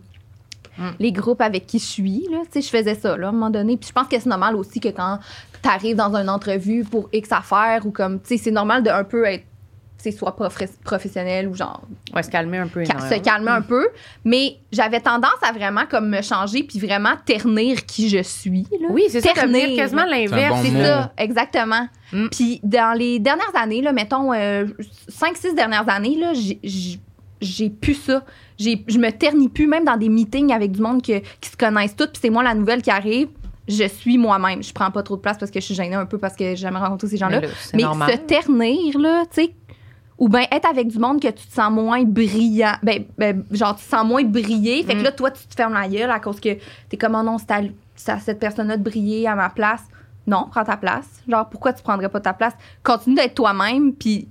Mm. les groupes avec qui je suis. Là. Tu sais, je faisais ça là, à un moment donné. Puis je pense que c'est normal aussi que quand tu arrives dans une entrevue pour X affaires ou comme, tu sais, c'est normal de un peu être, tu sais, soit prof- professionnel ou genre Ouais, se calmer un peu. ca- se calmer un peu. Mais j'avais tendance à vraiment comme me changer puis vraiment ternir qui je suis. Là. Oui, c'est ça, Ternir. devenir quasiment l'inverse. C'est ça, exactement. Mm. Puis dans les dernières années, là, mettons 5-6 dernières années, là, j'ai plus ça. J'ai- Je me ternis plus, même dans des meetings avec du monde que- qui se connaissent toutes, puis c'est moi la nouvelle qui arrive. Je suis moi-même. Je prends pas trop de place parce que je suis gênée un peu parce que j'ai jamais rencontré ces gens-là. Mais là, se ternir, là, tu sais, ou bien être avec du monde que tu te sens moins brillant, ben, ben, genre, tu te sens moins briller. Fait que Mm. là, toi, tu te fermes la gueule à cause que t'es comme, oh non, c'est à, c'est à cette personne-là de briller à ma place. Non, prends ta place. Genre, pourquoi tu prendrais pas ta place? Continue d'être toi-même, puis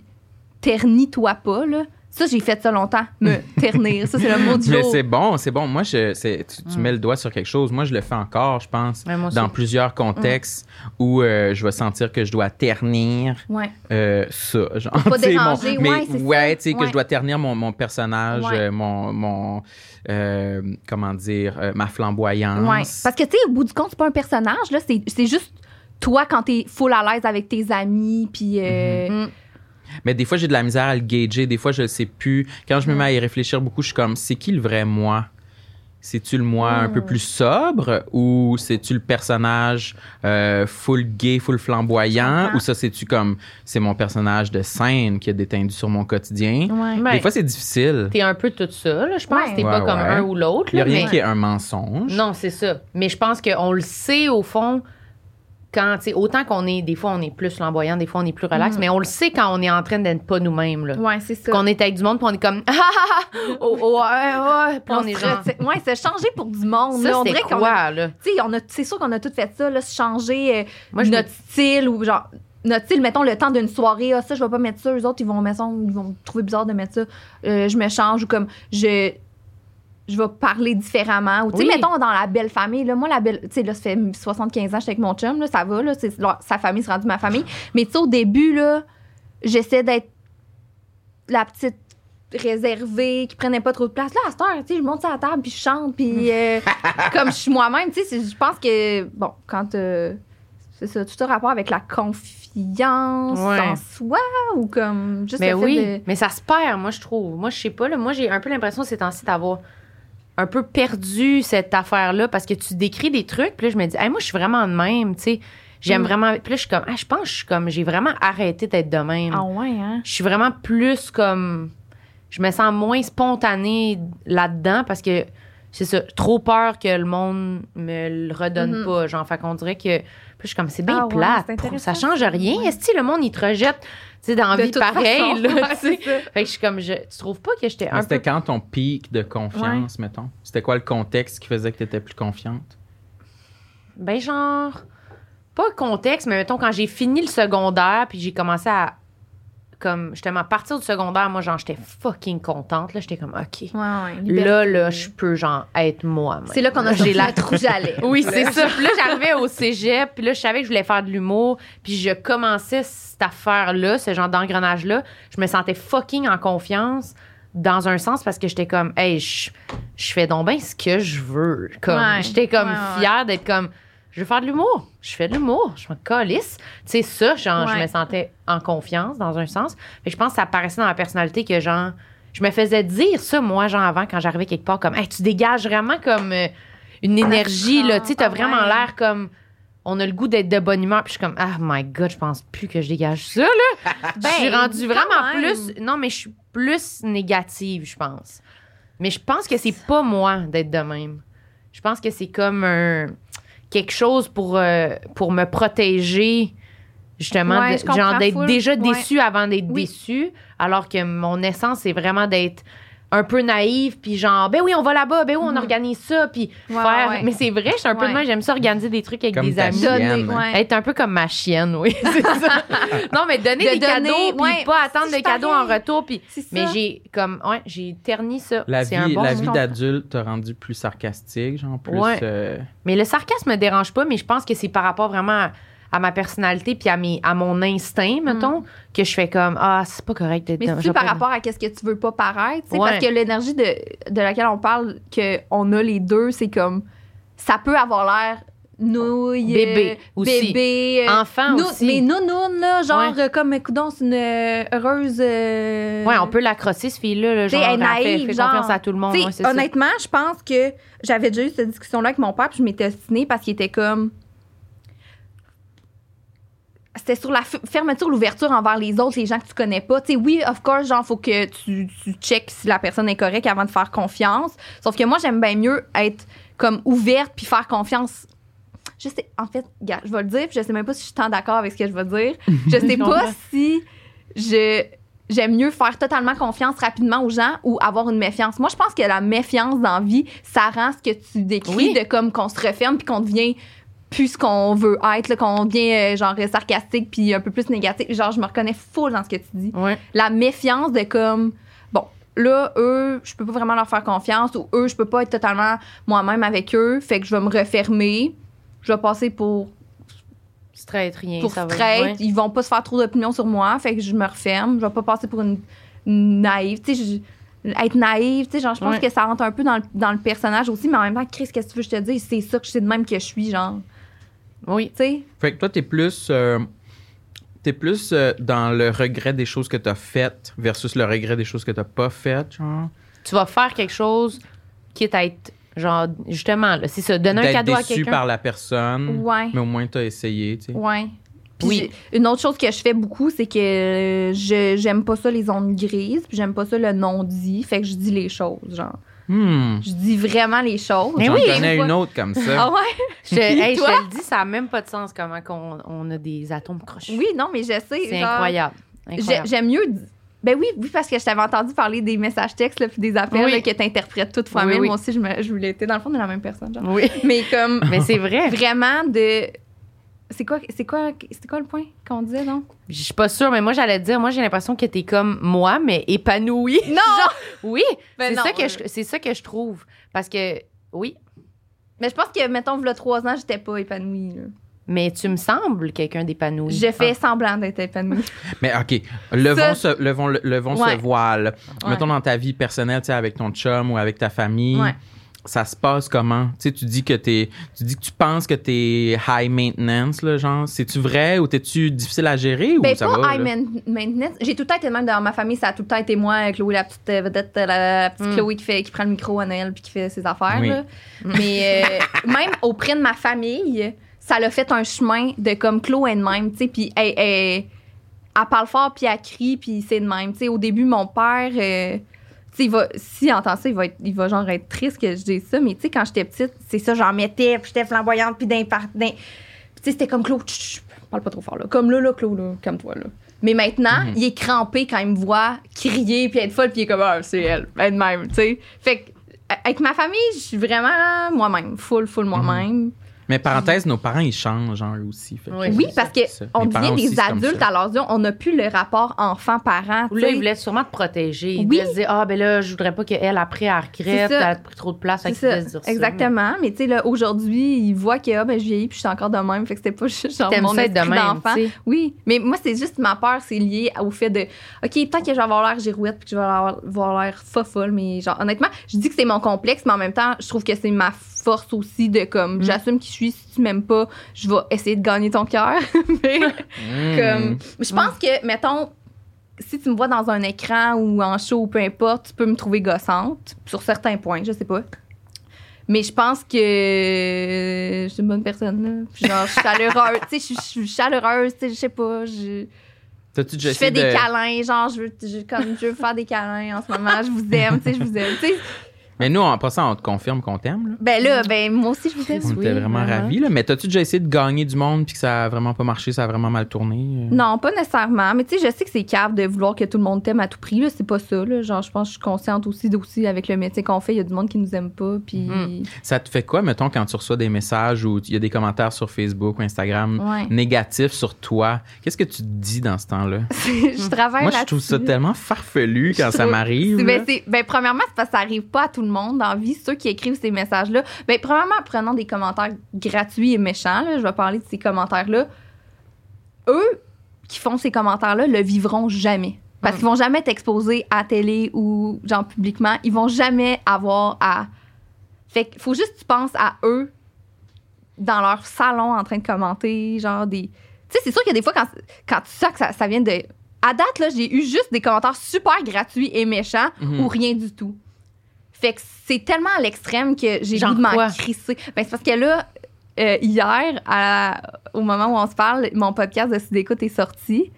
ternis-toi pas, là. Ça, j'ai fait ça longtemps, me [laughs] ternir. Ça, c'est le mot du Mais jour. c'est bon, c'est bon. Moi, je, c'est- tu, tu Mm. mets le doigt sur quelque chose. Moi, je le fais encore, je pense, Ouais, dans plusieurs contextes où euh, je vais sentir que je dois ternir Ouais. euh, ça. Genre, pas [laughs] déranger, mon, mais, ouais, tu sais, que je dois ternir mon, mon personnage, euh, mon, mon euh, comment dire, ma flamboyance. Parce que, tu sais, au bout du compte, c'est pas un personnage, là. C'est c'est juste toi quand t'es full à l'aise avec tes amis, puis. euh, Mm. Mais des fois, j'ai de la misère à le gager. Des fois, je le sais plus. Quand je me mets à y réfléchir beaucoup, je suis comme, c'est qui le vrai moi? C'est-tu le moi un peu plus sobre ou c'est-tu le personnage euh, full gay, full flamboyant? Ou ça c'est-tu comme c'est mon personnage de scène qui a détendu sur mon quotidien? Ouais. Ben, Des fois c'est difficile. T'es un peu tout ça, là, je pense. Ouais. T'es Ouais, pas comme ouais. un ou l'autre. Il n'y a rien mais- qui est un mensonge. Non, c'est ça. Mais je pense qu'on le sait au fond quand, tu sais, autant qu'on est, des fois on est plus flamboyant, des fois on est plus relax, Mhm. mais on le sait quand on est en train d'être pas nous-mêmes, là. Ouais, c'est ça. Qu'on est avec du monde, puis on est comme, [laughs] ah, ah, ah, oh, oh, ouais, ouais, puis On on est genre, Ouais, se changer pour du monde. ça, là. on c'est dirait qu'on a- là? Tu sais, on a- c'est sûr qu'on a tout fait ça, là, se changer euh, Moi, je notre style ou genre. Notre style, mettons, le temps d'une soirée, ah, ça, je vais pas mettre ça. Eux autres, ils vont, mettre ça, ils vont trouver bizarre de mettre ça. Euh, je me change ou comme, je, je vais parler différemment. Ou, tu sais, Oui. mettons, dans la belle famille, là, moi, la belle, tu sais, là, ça fait 75 ans, je suis avec mon chum, là, ça va, là, sa famille, c'est rendu ma famille. Mais, tu sais, au début, là, j'essaie d'être la petite réservée, qui prenait pas trop de place. Là, à cette heure, tu sais, je monte sur la table, puis je chante, puis euh, comme je suis moi-même, tu sais, je pense que, bon, quand euh, c'est ça, tout a rapport avec la confiance Ouais. en soi, ou comme, juste Mais le fait oui, de... mais ça se perd, moi, je trouve. Moi, je sais pas, là, moi, j'ai un peu l'impression ces temps-ci d'avoir un peu perdu cette affaire-là parce que tu décris des trucs, puis là, je me dis, Hey, moi, je suis vraiment de même, tu sais. J'aime Mm. vraiment. Puis là, je suis comme, ah, je pense que je suis comme, j'ai vraiment arrêté d'être de même. Ah ouais, hein? je suis vraiment plus comme. Je me sens moins spontanée là-dedans parce que c'est ça, trop peur que le monde me le redonne Mhm. pas. Genre, fait qu'on dirait que. Puis je suis comme, c'est bien Ah plate. ça change rien. Ouais. Est-ce que le monde, il te rejette, sais, dans la De vie pareil, façon. là. [laughs] Fait que je suis comme, je, tu trouves pas que j'étais un C'était peu. quand ton pic de confiance, mettons? C'était quoi le contexte qui faisait que tu étais plus confiante? Ben, genre. Pas contexte, mais mettons, quand j'ai fini le secondaire, puis j'ai commencé à. Comme, justement, à partir du secondaire, moi, genre, j'étais fucking contente. Là, j'étais comme, OK. Ouais, ouais. Là, là, je peux, genre, être moi. C'est là qu'on a J'ai la lèvres. Oui, c'est ça. Puis là, j'arrivais au cégep, puis là, je savais que je voulais faire de l'humour, puis je commençais cette affaire-là, ce genre d'engrenage-là. Je me sentais fucking en confiance dans un sens parce que j'étais comme, hey, je, je fais donc bien ce que je veux. Comme, Ouais. j'étais comme Ouais, ouais. fière d'être comme, je veux faire de l'humour. Je fais de l'humour. Je me calisse. Tu sais, ça, genre, je me sentais en confiance dans un sens. Mais je pense que ça apparaissait dans ma personnalité que, genre, je me faisais dire ça, moi, genre, avant, quand j'arrivais quelque part, comme, hey, tu dégages vraiment comme euh, une énergie, là. Tu sais, t'as vraiment ouais. l'air comme. On a le goût d'être de bonne humeur. Puis je suis comme, ah, my God, je pense plus que je dégage ça, là. [laughs] je suis Ben, rendue vraiment même. plus. Non, mais je suis plus négative, je pense. Mais je pense que c'est pas moi d'être de même. Je pense que c'est comme un. Quelque chose pour, euh, pour me protéger, justement, Ouais, de- je comprends genre d'être déjà Ouais. déçu avant d'être Oui. déçu, alors que mon essence, c'est vraiment d'être un peu naïve, puis genre, ben oui, on va là-bas, ben oui, on Mhm. organise ça, puis Ouais, faire. ouais. Mais c'est vrai, je suis un peu de Ouais. même, j'aime ça organiser des trucs avec Comme des ta amis. Donner, ouais. Être un peu comme ma chienne, oui. [laughs] c'est ça. [laughs] non, mais donner De des donner, cadeaux, puis pas attendre de cadeaux en retour, puis. Mais j'ai comme ouais, j'ai terni ça. La un vie, bon la mot. vie d'adulte t'a rendu plus sarcastique, genre plus. Ouais. euh, Mais le sarcasme me dérange pas, mais je pense que c'est par rapport vraiment à, à ma personnalité puis à mes à mon instinct mettons que je fais comme ah c'est pas correct d'être Mm. Mais c'est par rapport à qu'est-ce que tu veux pas paraître, tu sais, Ouais. parce que l'énergie de, de laquelle on parle, qu'on a les deux, c'est comme, ça peut avoir l'air nouille, Bébé euh, aussi. bébé, euh, enfant nou- aussi. mais nounoun, là, genre, Ouais. euh, comme, écoute, c'est une euh, heureuse... euh, Ouais, on peut la crosser ce fille là, T'sais, genre elle elle fait- naïve, fait, genre. confiance à tout le monde, ouais, honnêtement, je pense que j'avais déjà eu cette discussion-là avec mon père, puis je m'étais ostinée parce qu'il était comme. C'était sur la fermeture, l'ouverture envers les autres, les gens que tu connais pas. Tu sais, oui, of course, genre, faut que tu, tu checkes si la personne est correcte avant de faire confiance. Sauf que moi, j'aime bien mieux être comme ouverte puis faire confiance. Je sais, en fait, je vais le dire, puis je sais même pas si je suis tant d'accord avec ce que je vais dire. [laughs] Je sais pas si je j'aime mieux faire totalement confiance rapidement aux gens ou avoir une méfiance. Moi, je pense que la méfiance dans la vie, ça rend ce que tu décris Oui. de comme qu'on se referme puis qu'on devient plus ce qu'on veut être, là, qu'on devient euh, genre sarcastique puis un peu plus négatif. Genre, je me reconnais full dans ce que tu dis. Ouais. La méfiance de comme, bon, là, eux, je peux pas vraiment leur faire confiance ou eux, je peux pas être totalement moi-même avec eux, fait que je vais me refermer. Je vais passer pour straight rien pour ça va. straight. ouais. Ils vont pas se faire trop d'opinions sur moi. Fait que je me referme. Je vais pas passer pour une, une naïve. Tu sais, je- être naïve, tu sais, genre, je pense Ouais. que ça rentre un peu dans le, dans le personnage aussi, mais en même temps, Chris, qu'est-ce que tu veux que je te dise? C'est ça que c'est de même que je suis, genre. Oui. Tu sais? Fait que toi, t'es plus. euh, T'es plus euh, dans le regret des choses que t'as faites versus le regret des choses que t'as pas faites, genre. Tu vas faire quelque chose quitte à être genre justement là, c'est ça, donner un cadeau à déçu quelqu'un. par la personne, Ouais. mais au moins t'as essayé, tu sais. Ouais. Puis Oui. une autre chose que je fais beaucoup, c'est que euh, je j'aime pas ça les zones grises, puis j'aime pas ça le non-dit. Fait que je dis les choses, genre. Hmm. Je dis vraiment les choses. Mais oui, connais une autre comme ça. Ah ouais? [laughs] Je, hey, je te le dis, ça n'a même pas de sens comment qu'on, on a des atomes crochus. Oui, non, mais je sais. c'est genre, incroyable. Incroyable. J'aime mieux. Ben oui, oui, parce que je t'avais entendu parler des messages textes là, puis des appels Oui. là, que tu interprètes toutes fois Oui, même. oui. Moi aussi, je, me, je voulais être. Dans le fond, on est la même personne. Genre. Oui, Mais comme mais c'est vrai. vraiment de. C'est quoi, c'est quoi, c'est quoi le point qu'on disait, non? Je suis pas sûre, mais moi j'allais te dire, moi j'ai l'impression que t'es comme moi, mais épanouie. Non! [laughs] Oui, Ben c'est non, ça que euh. je, c'est ça que je trouve, parce que oui, Mais je pense que, mettons, il trois ans, j'étais pas épanouie. là. mais tu me sembles quelqu'un d'épanoui. Je fais Ah. semblant d'être épanouie. [laughs] Mais OK, levons, Ça- ce, levons, le- levons Ouais. ce voile. Ouais. Mettons dans ta vie personnelle, tu sais, avec ton chum ou avec ta famille. Ouais. Ça se passe comment? Tu sais, tu dis que t'es, tu dis que tu penses que t'es high maintenance, là, genre. C'est-tu vrai ou t'es-tu difficile à gérer ou Ben, ça pas va? high là? maintenance. J'ai tout le temps été de même dans ma famille. Ça a tout le temps été moi, Chloé, la petite euh, vedette, euh, la, petite Mm. Chloé qui, fait, qui prend le micro à Noël puis qui fait ses affaires. Oui. là. Mais euh, même auprès de ma famille, ça l'a fait un chemin de comme Chloé de même. tu sais, Puis elle, elle, elle parle fort puis elle crie puis c'est de même. Tu sais, au début, mon père. euh, tu il va, s'il entend ça, il va, être, il va genre être triste que je dise ça. Mais tu sais, quand j'étais petite, c'est ça, j'en mettais, puis j'étais flamboyante, puis d'un Puis tu sais, c'était comme Claude, chut, parle pas trop fort, là. Comme là, là, Claude, là, comme toi, là. Mais maintenant, Mhm. il est crampé quand il me voit crier puis être folle, puis il est comme, ah, c'est elle, elle de même, tu sais. Fait que, avec ma famille, je suis vraiment moi-même, full, full moi-même. Mais parenthèse, nos parents, ils changent, genre, eux aussi. Fait Oui. Oui, parce que ça. on Mes parents devient des adultes à leurs yeux. On n'a plus le rapport enfant-parent. Là, sais. il voulait sûrement te protéger. Il Oui. se dire, ah, ben là, je voudrais pas qu'elle, après, elle regrette, elle a pris trop de place, qu'il ça, dire ça. exactement. Mais tu sais, là, aujourd'hui, il voit que ah, ben, je vieillis puis je suis encore de même. Fait que c'était pas juste genre mon d'enfant. Oui, mais moi, c'est juste ma peur, c'est lié au fait de, OK, peut-être que je vais avoir l'air girouette puis que je vais avoir, avoir l'air fofolle, mais genre, honnêtement, je dis que c'est mon complexe, mais en même temps, je trouve que c'est ma force aussi de comme, Mm. j'assume qui je suis, si tu m'aimes pas, je vais essayer de gagner ton cœur. [laughs] mais Mm. comme, je pense que, mettons, si tu me vois dans un écran ou en show ou peu importe, tu peux me trouver gossante sur certains points, je sais pas. Mais je pense que je suis une bonne personne. Là. Genre, je suis chaleureuse. [laughs] tu sais, je suis- chaleureuse. Tu sais, je sais pas. Je, fais des de- câlins. Genre, je veux, je, comme, je veux faire des câlins en ce moment. Je vous aime. Tu sais, je vous aime. Tu sais, Mais nous, en passant, on te confirme qu'on t'aime. là. Ben là, ben moi aussi, je vous aime. On Oui, était vraiment vraiment. ravis. Là. Mais t'as-tu déjà essayé de gagner du monde puis que ça a vraiment pas marché, ça a vraiment mal tourné? euh? Non, pas nécessairement. Mais tu sais, je sais que c'est cave de vouloir que tout le monde t'aime à tout prix. Là. C'est pas ça. Là. Genre, je pense que je suis consciente aussi, aussi avec le métier qu'on fait. Il y a du monde qui nous aime pas. Puis. Mm. Ça te fait quoi, mettons, quand tu reçois des messages ou il y a des commentaires sur Facebook ou Instagram Ouais. négatifs sur toi? Qu'est-ce que tu te dis dans ce temps-là? [laughs] je travaille Moi, je trouve ça là-dessus. tellement farfelu quand ça trouve- m'arrive. Là. Ben, c'est- ben, premièrement, c'est parce que ça arrive pas à tout le monde dans la vie, ceux qui écrivent ces messages-là. Ben, premièrement, prenons des commentaires gratuits et méchants. là, je vais parler de ces commentaires-là. Eux qui font ces commentaires-là le vivront jamais. Parce Mm. qu'ils vont jamais t'exposer à télé ou genre publiquement. Ils vont jamais avoir à. Fait qu'il faut juste que tu penses à eux dans leur salon en train de commenter, genre des. Tu sais, c'est sûr qu'il y a des fois quand, quand tu sens que ça, ça vient de. À date, là, j'ai eu juste des commentaires super gratuits et méchants Mhm. ou rien du tout. Fait que c'est tellement à l'extrême que j'ai goût de m'en crisser. Ben, c'est parce que là, euh, hier, à- au moment où on se parle, mon podcast de Sud-Écoute est sorti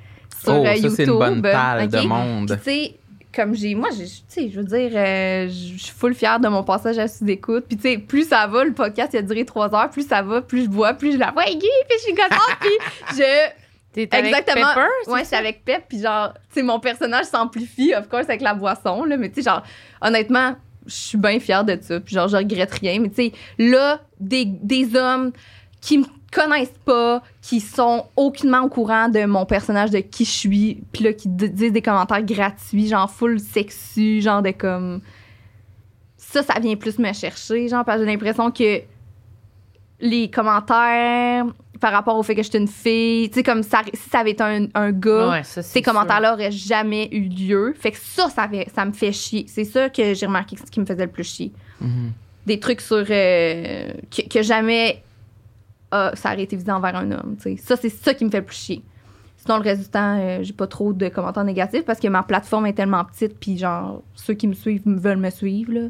sur oh, euh, ça, YouTube. c'est une bonne palle OK? de monde. Puis, tu sais, comme j'ai. Moi, j'ai- tu sais, je veux dire, euh, je suis full fière de mon passage à Sud-Écoute. Puis, tu sais, plus ça va, le podcast, il a duré trois heures, plus ça va, plus je bois, plus je la vois aiguë, puis je suis contente, [laughs] puis je. T'es avec Exactement. Pepper, ouais, c'est avec Pep, puis genre, tu sais, mon personnage s'amplifie, of course, avec la boisson, là, mais tu sais, genre, honnêtement, je suis bien fière de ça, puis genre, je regrette rien, mais tu sais, là, des, hommes qui me connaissent pas, qui sont aucunement au courant de mon personnage, de qui je suis, puis là, qui disent des commentaires gratuits, genre full sexu, genre de comme. Ça, ça vient plus me chercher, genre, parce que j'ai l'impression que les commentaires par rapport au fait que je suis une fille, tu sais, comme ça, si ça avait été un, un gars, Ouais, ça, c'est ces commentaires-là auraient jamais eu lieu. Fait que ça, ça, me fait chier. C'est ça que j'ai remarqué que ce qui me faisait le plus chier. Mhm. Des trucs sur. euh, que, que jamais ah, ça aurait été visé envers un homme. tu sais. Ça, c'est ça qui me fait le plus chier. Sinon, le reste du temps, euh, j'ai pas trop de commentaires négatifs parce que ma plateforme est tellement petite, puis genre, ceux qui me suivent me veulent me suivre, là.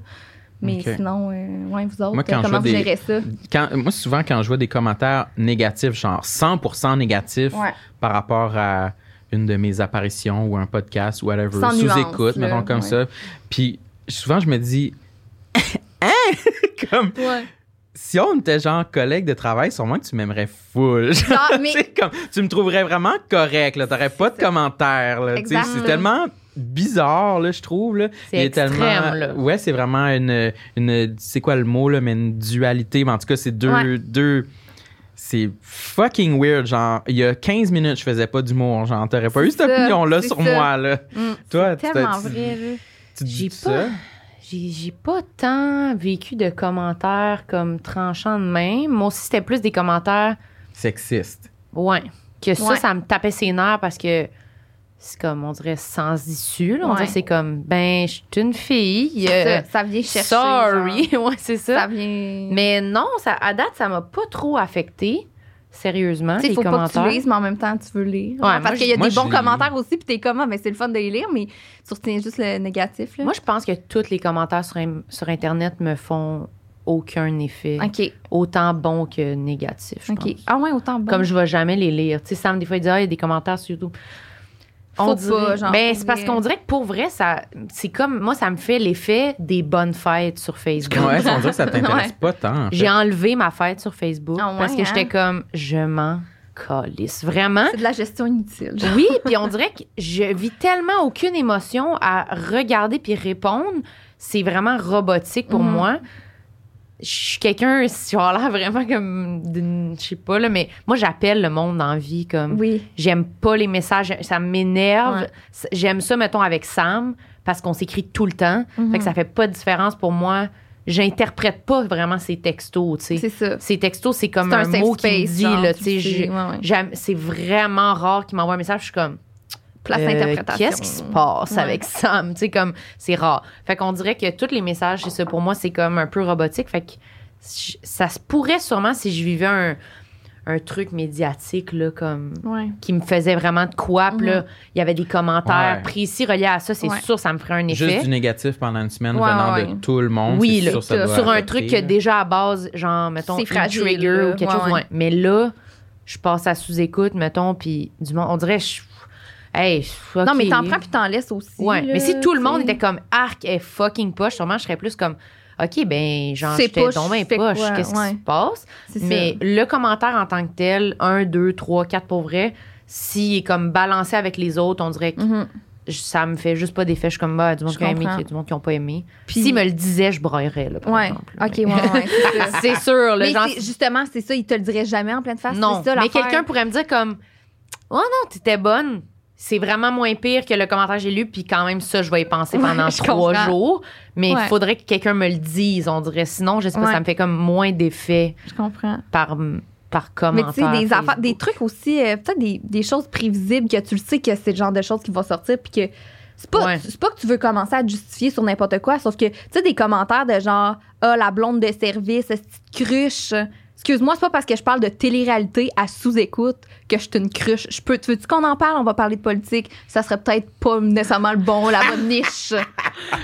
Mais sinon, euh, ouais, vous autres, Moi, quand je comment vous des- gérez ça? Quand, moi, souvent, quand je vois des commentaires négatifs, genre 100% négatifs Ouais. par rapport à une de mes apparitions ou un podcast ou whatever, sous-écoute, mettons comme ouais. ça. Puis souvent, je me dis, [laughs] hein? [laughs] comme, Ouais. si on était genre collègue de travail, sûrement que tu m'aimerais full. [laughs] Genre, mais- comme, tu me trouverais vraiment correct, là. T'aurais pas de commentaires. C'est tellement bizarre, là, je trouve, là. C'est extrême, tellement, là. Ouais, c'est vraiment une, une c'est quoi le mot, là, mais une dualité. Mais en tout cas, c'est deux, Ouais. deux, c'est fucking weird. Genre, il y a 15 minutes, je faisais pas d'humour. Genre, t'aurais pas eu cette opinion-là sur ça. moi, là. Mm, Toi, c'est tu tellement t'as- tu- vrai, là. Tu te J'ai dis pas, ça? j'ai, j'ai pas tant vécu de commentaires comme tranchants de même. Moi aussi, c'était plus des commentaires, Sexiste. ouais, que ça, Ouais. ça me tapait ses nerfs parce que c'est comme, on dirait, sans issue. là. On Ouais. dirait, c'est comme, ben, je suis une fille. euh, ça, ça vient chercher. sorry. [laughs] ouais, c'est ça. Ça vient. Mais non, ça, à date, ça m'a pas trop affecté. Sérieusement, Tu sais, les faut pas que commentaires. tu lises, mais en même temps, tu veux lire. Ouais, parce qu'il y a moi, des bons commentaires aussi, puis t'es comme, ah, ben, c'est le fun de les lire, mais tu retiens juste le négatif. Là. Moi, je pense que tous les commentaires sur, sur Internet me font aucun effet. OK. Autant bon que négatif, je OK. pense. Ah, ouais, autant bon. Comme je vais jamais les lire. Tu sais, Sam, des fois, il dit, ah, il y a des commentaires sur YouTube. Faut dirait- pas, genre, Ben, c'est parce qu'on dirait que pour vrai, ça, c'est comme, moi, ça me fait l'effet des bonnes fêtes sur Facebook. Ouais, [laughs] on dirait que ça t'intéresse Ouais. pas tant. en fait. J'ai enlevé ma fête sur Facebook Ah ouais, parce que hein? j'étais comme, je m'en calisse. Vraiment? C'est de la gestion inutile. genre. Oui, puis on dirait que je vis tellement aucune émotion à regarder puis répondre. C'est vraiment robotique pour Mhm. moi. Je suis quelqu'un, si a l'air vraiment comme, d'une- je sais pas, là, mais moi, j'appelle le monde la vie comme, Oui. j'aime pas les messages, ça m'énerve. Ouais. J'aime ça, mettons, avec Sam, parce qu'on s'écrit tout le temps. Mhm. Fait que ça fait pas de différence pour moi. J'interprète pas vraiment ces textos, tu sais. C'est ça. Ces textos, c'est comme un, mot qui dit, là, tu sais. ouais, ouais. C'est vraiment rare qu'il m'envoie un message, je suis comme, Place euh, d'interprétation. Qu'est-ce qui se passe Ouais. avec Sam? Tu sais, comme, c'est rare. Fait qu'on dirait que tous les messages, c'est ça, pour moi, c'est comme un peu robotique. Fait que je- ça se pourrait sûrement si je vivais un, un truc médiatique, là, comme, Ouais. qui me faisait vraiment de quoi. Puis là, Mhm. il y avait des commentaires Ouais. précis reliés à ça. C'est Ouais. sûr, ça me ferait un effet. Juste du négatif pendant une semaine Ouais, venant ouais. de tout le monde. Oui, là, sûr, ça doit sur un affecter, truc que déjà à base, genre, mettons, C'est fragile, trigger là. ou quelque Ouais, chose. ouais. ouais. Mais là, je passe à sous-écoute, mettons, puis du monde, on dirait, je- Hey, Non, mais t'en prends puis t'en laisses aussi. Ouais, là, mais si tout le monde était comme arc est fucking poche, sûrement je serais plus comme OK, ben genre j'étais ben fait poche, qu'est-ce qui se passe? Mais ça. le commentaire en tant que tel, un, deux, trois, quatre pour vrai, s'il est comme balancé avec les autres, on dirait que Mhm. je- ça me fait juste pas d'effet. Je suis comme bah, du monde qui a aimé, du monde qui ont pas aimé. Puis- S'il me le disait, je broyerais là, par Ouais. exemple. OK, ouais, ouais. [laughs] c'est sûr, Mais genre, justement, c'est ça, il te le dirait jamais en pleine face. non, ça, mais quelqu'un pourrait me dire comme Oh non, t'étais bonne. C'est vraiment moins pire que le commentaire que j'ai lu, puis quand même ça, je vais y penser pendant trois comprends. jours. Mais il Ouais. faudrait que quelqu'un me le dise, on dirait. Sinon, je sais pas, Ouais. ça me fait comme moins d'effet Je comprends. par, par Mais commentaire. tu sais, des, affaires, des trucs aussi, euh, peut-être des, des choses prévisibles que tu le sais que c'est le genre de choses qui vont sortir, puis que c'est pas, c'est pas que tu veux commencer à te justifier sur n'importe quoi, sauf que, tu sais, des commentaires de genre, ah, la blonde de service, cette petite cruche. Excuse-moi, c'est pas parce que je parle de télé-réalité à sous-écoute que je suis une cruche. Je peux, tu veux-tu qu'on en parle? On va parler de politique. Ça serait peut-être pas nécessairement le bon, la bonne niche. [laughs]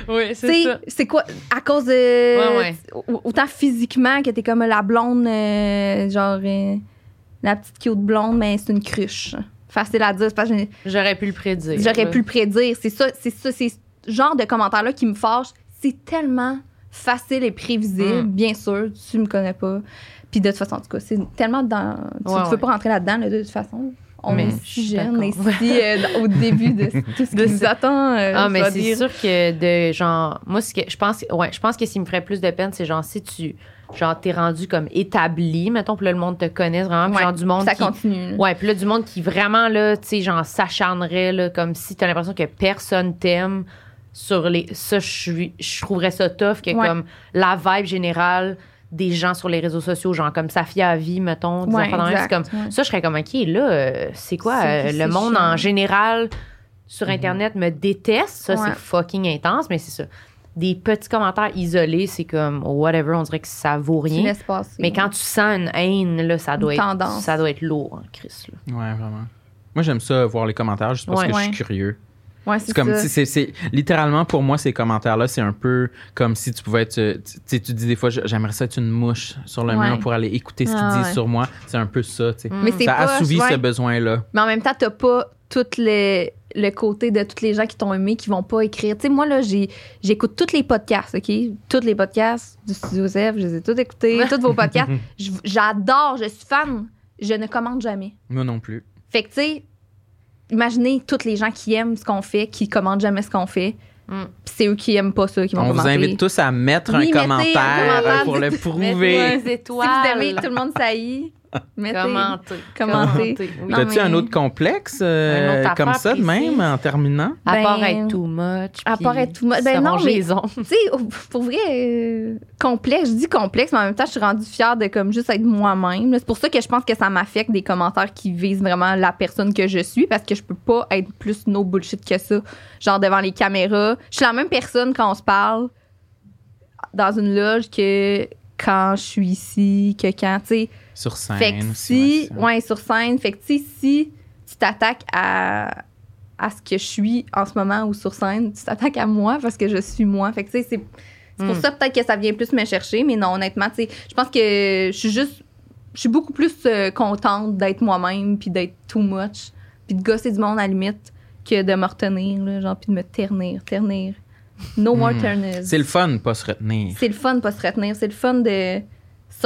Oui, Tu sais, c'est quoi? À cause de. Ouais, ouais. au- Autant physiquement que t'es comme la blonde, euh, genre. euh, la petite cute blonde, mais c'est une cruche. Facile à dire. c'est parce que j'ai- J'aurais pu le prédire. J'aurais pu le prédire. C'est ça, c'est ça, c'est ce genre de commentaire-là qui me fâche. C'est tellement facile et prévisible, Mm. bien sûr. Tu me connais pas. Puis de toute façon, en tout cas, c'est tellement dans. Tu Ouais, ne veux ouais. pas rentrer là-dedans, là, de toute façon. On Mais est si jeune et si euh, au début de [laughs] tout ce qui nous attend. euh, Ah, mais c'est sûr que de genre. Moi, ce que je pense, ouais, je pense que ce qui me ferait plus de peine, c'est genre si tu. Genre, t'es rendu comme établi, mettons, puis là, le monde te connaisse vraiment, puis Ouais, genre du monde ça qui. continue. Ouais, puis là, du monde qui vraiment, là, tu sais, genre, s'acharnerait, là, comme si t'as l'impression que personne t'aime sur les. Ça, je je trouverais ça tough, que Ouais. comme la vibe générale des gens sur les réseaux sociaux, genre comme Safia à vie, mettons, Ouais, exact, comme. ouais. Ça, je serais comme, OK, là, euh, c'est quoi? Euh, le monde chiant? en général sur Internet me déteste. Ça, Ouais. c'est fucking intense, mais c'est ça. Des petits commentaires isolés, c'est comme, whatever, on dirait que ça vaut rien. passer. Mais quand tu sens une haine, là, ça doit, Une être, tendance. ça doit être lourd, hein, Chris. Là. Ouais, vraiment. Moi, j'aime ça, voir les commentaires, juste parce Ouais. que je suis curieux. Ouais, C'est comme, ça. sais, c'est, littéralement pour moi, ces commentaires-là, c'est un peu comme si tu pouvais être, euh, tu sais, tu dis des fois, j'aimerais ça être une mouche sur le Ouais. mur pour aller écouter ce qu'ils Ah, disent ouais. sur moi. C'est un peu ça, tu sais. Mais c'est Ça pas, assouvit ce besoin-là. Mais en même temps, t'as pas tout le, le côté de tous les gens qui t'ont aimé qui vont pas écrire. Tu sais, moi, là, j'écoute tous les podcasts, OK? Tous les podcasts du Studio F, je les ai tous écoutés, [laughs] tous vos podcasts. J'adore, je suis fan. Je ne commande jamais. Moi non plus. Fait que, tu sais, imaginez tous les gens qui aiment ce qu'on fait, qui commandent jamais ce qu'on fait. Mm. Puis c'est eux qui aiment pas ça, qui vont On vous invite tous à mettre Oui, un un commentaire pour le prouver. des étoiles. Si vous aimez, tout le monde saillit. [laughs] Mettez. Commenter. Commenter. Oui. Non, T'as-tu mais- un autre complexe euh, autre comme ça de même en terminant? À Ben, part être too much. à part être too much. Ben non, mais- les ongles. Tu sais, au- pour vrai, euh, complexe. Je dis complexe, mais en même temps, je suis rendue fière de comme juste être moi-même. C'est pour ça que je pense que ça m'affecte des commentaires qui visent vraiment la personne que je suis, parce que je peux pas être plus no bullshit que ça. Genre devant les caméras. Je suis la même personne quand on se parle dans une loge que quand je suis ici, que quand, tu sais. Sur scène. Fait que aussi, si, ouais, sur scène, fait que si tu t'attaques à, à ce que je suis en ce moment ou sur scène, tu t'attaques à moi parce que je suis moi. Fait que tu sais, c'est c'est pour Mm. ça peut-être que ça vient plus me chercher, mais non, honnêtement, tu sais, je pense que je suis juste, je suis beaucoup plus euh, contente d'être moi-même puis d'être too much puis de gosser du monde à la limite que de me retenir, là, genre, puis de me ternir, ternir. No more Mm. terness. C'est le fun de pas se retenir. C'est le fun de pas se retenir. C'est le fun de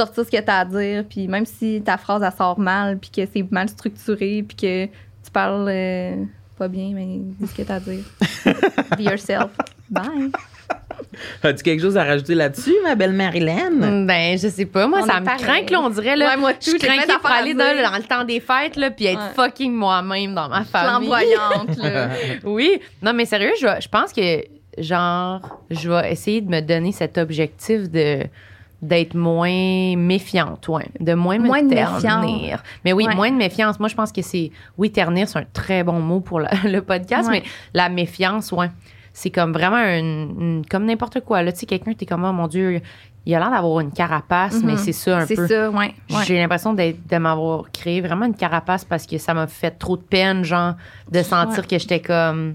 sortir ce que t'as à dire. Puis même si ta phrase, elle sort mal, puis que c'est mal structuré, puis que tu parles euh, pas bien, mais dis ce que t'as à dire. [laughs] Be yourself. Bye. [laughs] As-tu quelque chose à rajouter là-dessus, ma belle Marilyn? Ben, je sais pas. Moi, On ça me craint que l'on dirait, là. Ouais, moi, tout, je crains pour aller dans, dans le temps des fêtes, là, puis être Ouais. fucking moi-même dans ma famille. Flamboyante, là. [laughs] Oui. Non, mais sérieux, je, vais- je pense que, genre, je vais essayer de me donner cet objectif de d'être moins méfiante, ouais. De moins me Moins de ternir. Mais oui, Ouais. moins de méfiance. Moi, je pense que c'est... Oui, ternir, c'est un très bon mot pour la- [laughs] le podcast, Ouais. mais la méfiance, ouais. C'est comme vraiment une, une- comme n'importe quoi. Là, tu sais, quelqu'un, t'es comme, oh mon Dieu, il a l'air d'avoir une carapace, Mhm. mais c'est ça un C'est peu. ça, ouais. ouais. J'ai l'impression d'être- de m'avoir créé vraiment une carapace parce que ça m'a fait trop de peine, genre, de sentir que j'étais comme.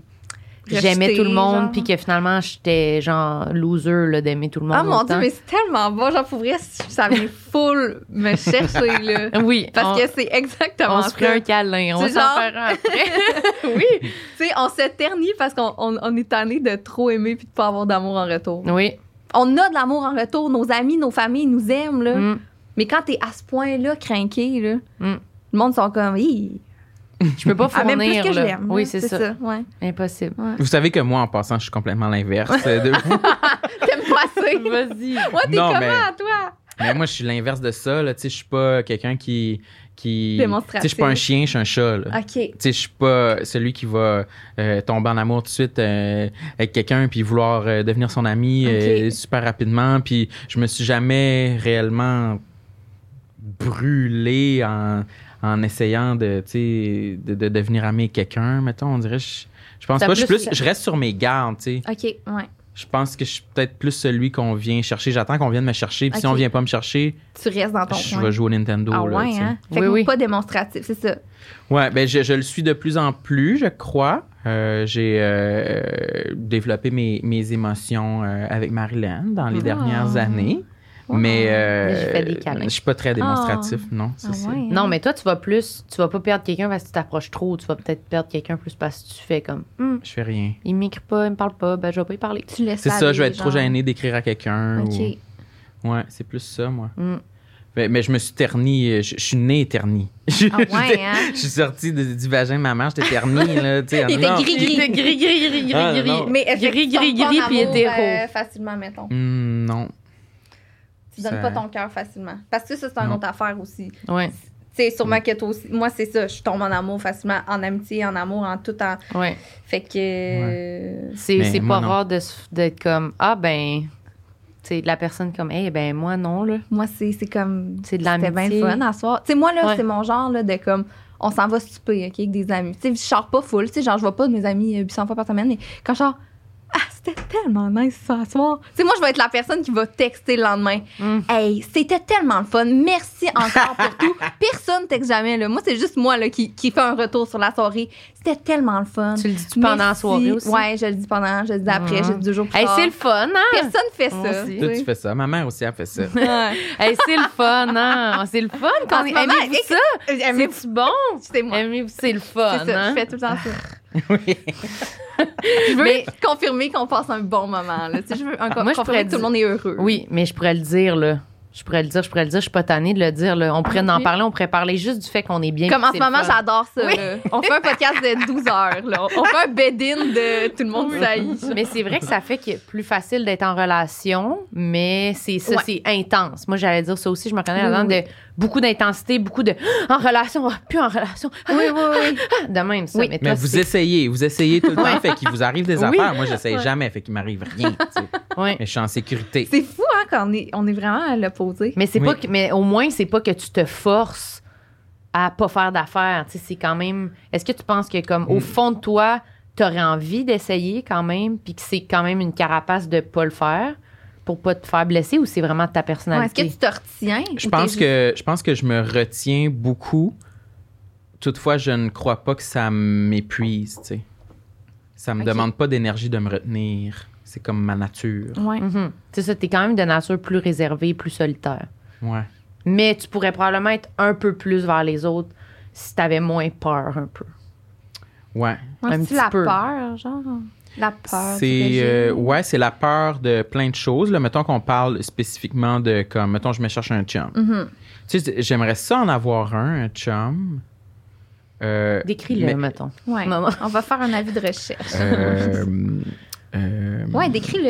J'aimais tout le monde, puis que finalement, j'étais genre loser là, d'aimer tout le monde. Ah mon dieu, mais c'est tellement bon. Genre, pour vrai, ça vient full me chercher, là. [laughs] Oui, Parce on, que c'est exactement on ça. se ferait un câlin. On s'en genre- faire un après. [laughs] oui. Tu sais, on se ternit parce qu'on on, on est tanné de trop aimer puis de pas avoir d'amour en retour. Oui. On a de l'amour en retour. Nos amis, nos familles nous aiment, là. Mm. Mais quand t'es à ce point-là, craqué, là, Mm. le monde sont comme, Hi, Je peux pas ah, fournir. même plus que je l'aime. Oui, là. c'est ça. Ouais. Impossible. Vous savez que moi, en passant, je suis complètement l'inverse de vous. [laughs] T'aimes pas ça? [laughs] Vas-y. Moi, t'es Non, comment, mais- toi? Mais moi, je suis l'inverse de ça. Là. Tu sais, Je suis pas quelqu'un qui. qui... Démonstratif. Tu sais, Je suis pas un chien, je suis un chat. Là. OK. Tu sais, je suis pas celui qui va euh, tomber en amour tout de suite euh, avec quelqu'un puis vouloir euh, devenir son ami euh, super rapidement. Puis je me suis jamais réellement brûlé en, en essayant de, tu sais, de, de devenir ami avec quelqu'un. Mettons, on dirait, je, je pense Ça pas. Je, suis plus- je reste sur mes gardes. tu sais. OK, ouais. Je pense que je suis peut-être plus celui qu'on vient chercher. J'attends qu'on vienne me chercher. Puis si on vient pas me chercher, Tu restes dans ton je coin. vais jouer au Nintendo. Ah là, ouais, hein? Fait Oui, que oui. pas démonstratif, c'est ça. Ouais, ben je, je le suis de plus en plus, je crois. Euh, j'ai euh, développé mes, mes émotions euh, avec Marilyn dans les Ah. dernières années. Mais euh, Mais j'ai fait des câlins. je suis pas très démonstratif, non. Ah ouais, hein? Non, mais toi, tu vas plus. Tu vas pas perdre quelqu'un parce que tu t'approches trop. Tu vas peut-être perdre quelqu'un plus parce que tu fais comme. Hum, Je fais rien. il m'écrit pas, il me parle pas, ben je vais pas y parler. Tu laisses C'est ça, aller, je vais être trop gêné d'écrire à quelqu'un. OK. ou- Ouais, c'est plus ça, moi. Mm. Mais, mais je me suis terni, euh, je, je suis né terni. Ah ouais, hein? Je suis sorti de- du vagin de ma mère, j'étais terni, là, tu sais. Il était non. gris. Il était gris, gris, gris, gris, Ah, gris. non. Mais que Gris, gris, pas en gris, puis hétéro. euh, facilement, mettons. Hmm, non. Tu donnes pas ton cœur facilement. Parce que ça, c'est une Non. autre affaire aussi. Ouais, Tu sais, sûrement que toi aussi. Moi, c'est ça. Je tombe en amour facilement, en amitié, en amour, en tout en. ouais. Fait que. euh, C'est c'est pas non. rare d'être comme Ah, ben. Tu sais, la personne comme, eh ben, moi, non, là. Moi, c'est c'est comme. C'est de C'était bien l'amitié. fun à soir. Tu sais, moi, là, Ouais. c'est mon genre là, de comme. On s'en va souper, OK, avec des amis. Tu sais, je sors pas full. Tu sais, genre, je vois pas de mes amis euh, 800 fois par semaine, mais quand je sors. Ah, c'était tellement nice ce soir. Tu sais, moi, je vais être la personne qui va texter le lendemain. Mm. Hey, c'était tellement le fun. Merci encore pour [laughs] tout. Personne texte jamais, là. Moi, c'est juste moi, là, qui, qui fait un retour sur la soirée. C'était tellement le fun. Tu le dis-tu pendant la soirée aussi? Ouais, je le dis pendant, je le dis après, je le dis deux jours plus Hey, tard. c'est le fun, hein? Personne fait Moi ça. aussi. Toi, tu fais ça. Ma mère aussi, elle fait ça. [laughs] Hey, c'est le fun, hein? C'est le fun quand Aimez-vous éc- ça? Aimez-vous- C'est-tu bon? C'est moi. Aimez-vous, c'est le fun, C'est ça, hein? je fais tout le temps ça. [laughs] oui. Je veux Mais- confirmer qu'on passe un bon moment. Là. Tu sais, je veux un Moi, je pourrais que tout le monde est heureux. Oui, mais je pourrais le dire, là. Je pourrais le dire, je pourrais le dire, je suis pas tannée de le dire, là. On pourrait en Ok. parler, on pourrait parler juste du fait qu'on est bien. Comme en ce moment, j'adore ça. Oui. là. On fait un podcast de 12 heures. Là. On fait un bed-in de tout le monde saillit. Mais c'est vrai que ça fait que plus facile d'être en relation, mais c'est ça, Ouais. c'est intense. Moi, j'allais dire ça aussi, je me connais Oui, là-dedans oui. de beaucoup d'intensité, beaucoup de [gasps] en relation, ah, plus en relation. Ah, Oui, oui, oui. ah, [laughs] de même ça. Oui. Mais, Mais toi, vous c'est- essayez, vous essayez tout le temps, fait qu'il vous arrive des Oui. affaires. Moi, j'essaye Ouais. jamais, fait qu'il m'arrive rien. tu sais. Ouais. Mais je suis en sécurité. C'est fou, hein, quand on est, on est vraiment à Mais c'est Oui. pas que, mais au moins c'est pas que tu te forces à pas faire d'affaires. Tu sais, c'est quand même. Est-ce que tu penses que comme au Mm. fond de toi, t'aurais envie d'essayer quand même, puis que c'est quand même une carapace de pas le faire pour pas te faire blesser, ou c'est vraiment ta Ouais, Est-ce personnalité? que tu te retiens? Je pense que je pense que je me retiens beaucoup. Toutefois, je ne crois pas que ça m'épuise, tu sais. Ça me demande pas d'énergie de me retenir. C'est comme ma nature. Ouais. Mhm. C'est ça, t'es quand même de nature plus réservée, plus solitaire. Ouais. Mais tu pourrais probablement être un peu plus vers les autres si t'avais moins peur un peu. Ouais. Un Ouais, petit la peu. peur, genre? La peur. C'est euh, ouais, c'est la peur de plein de choses. Là, mettons qu'on parle spécifiquement de comme mettons je me cherche un chum. Mhm. Tu sais, j'aimerais ça en avoir un, un chum. Euh, Décris-le, mais- mettons. Ouais. On va faire un avis de recherche. euh, [laughs] euh, Ouais, décris-le,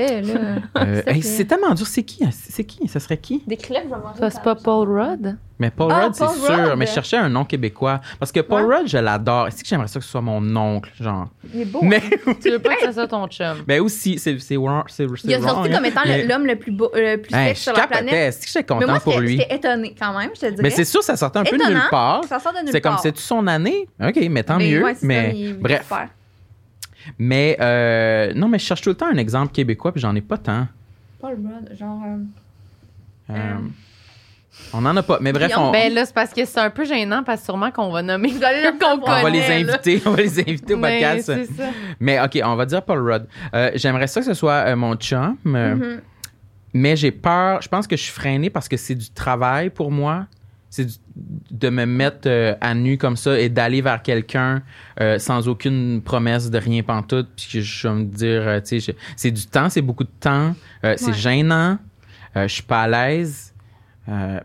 euh, [laughs] hey, c'est tellement dur. C'est qui? C'est qui? Ça serait qui? Décris-le, je vais manger. Ça, c'est pas Paul Rudd? Mais Paul Ah, Rudd, c'est sûr. Rudd. Mais je cherchais un nom québécois. Parce que Paul Ouais. Rudd, je l'adore. Est-ce que j'aimerais ça que ce soit mon oncle? Genre? Il est beau. Mais, Tu veux pas que ça soit ton chum? mais aussi, c'est c'est Il a sorti hein. comme étant l'homme le plus beau, euh, le plus Hey, je sur la planète. Est-ce que j'étais Mais content moi, pour lui? j'étais étonnée quand même, je te dirais. Mais c'est sûr, ça sortait un peu de nulle part. Ça sort de nulle C'est comme, part. c'est-tu son année? OK, mais tant mieux. mais bref. Mais euh, non, mais je cherche tout le temps un exemple québécois, puis j'en ai pas tant. Paul Rudd, genre. euh, Euh, Euh. On n'en a pas. Mais bref, on, Ben là, c'est parce que c'est un peu gênant parce que sûrement qu'on va nommer qu'on on va les connaît, là. inviter. On va les inviter au [laughs] Mais podcast. ça. Mais OK, on va dire Paul Rudd. Euh, J'aimerais ça que ce soit euh, mon chum, euh, Mhm. mais j'ai peur. Je pense que je suis freinée parce que c'est du travail pour moi. C'est de me mettre euh, à nu comme ça et d'aller vers quelqu'un euh, sans aucune promesse de rien pantoute. Puis je vais me dire, euh, tu sais, c'est du temps, c'est beaucoup de temps. c'est gênant. je suis pas à l'aise.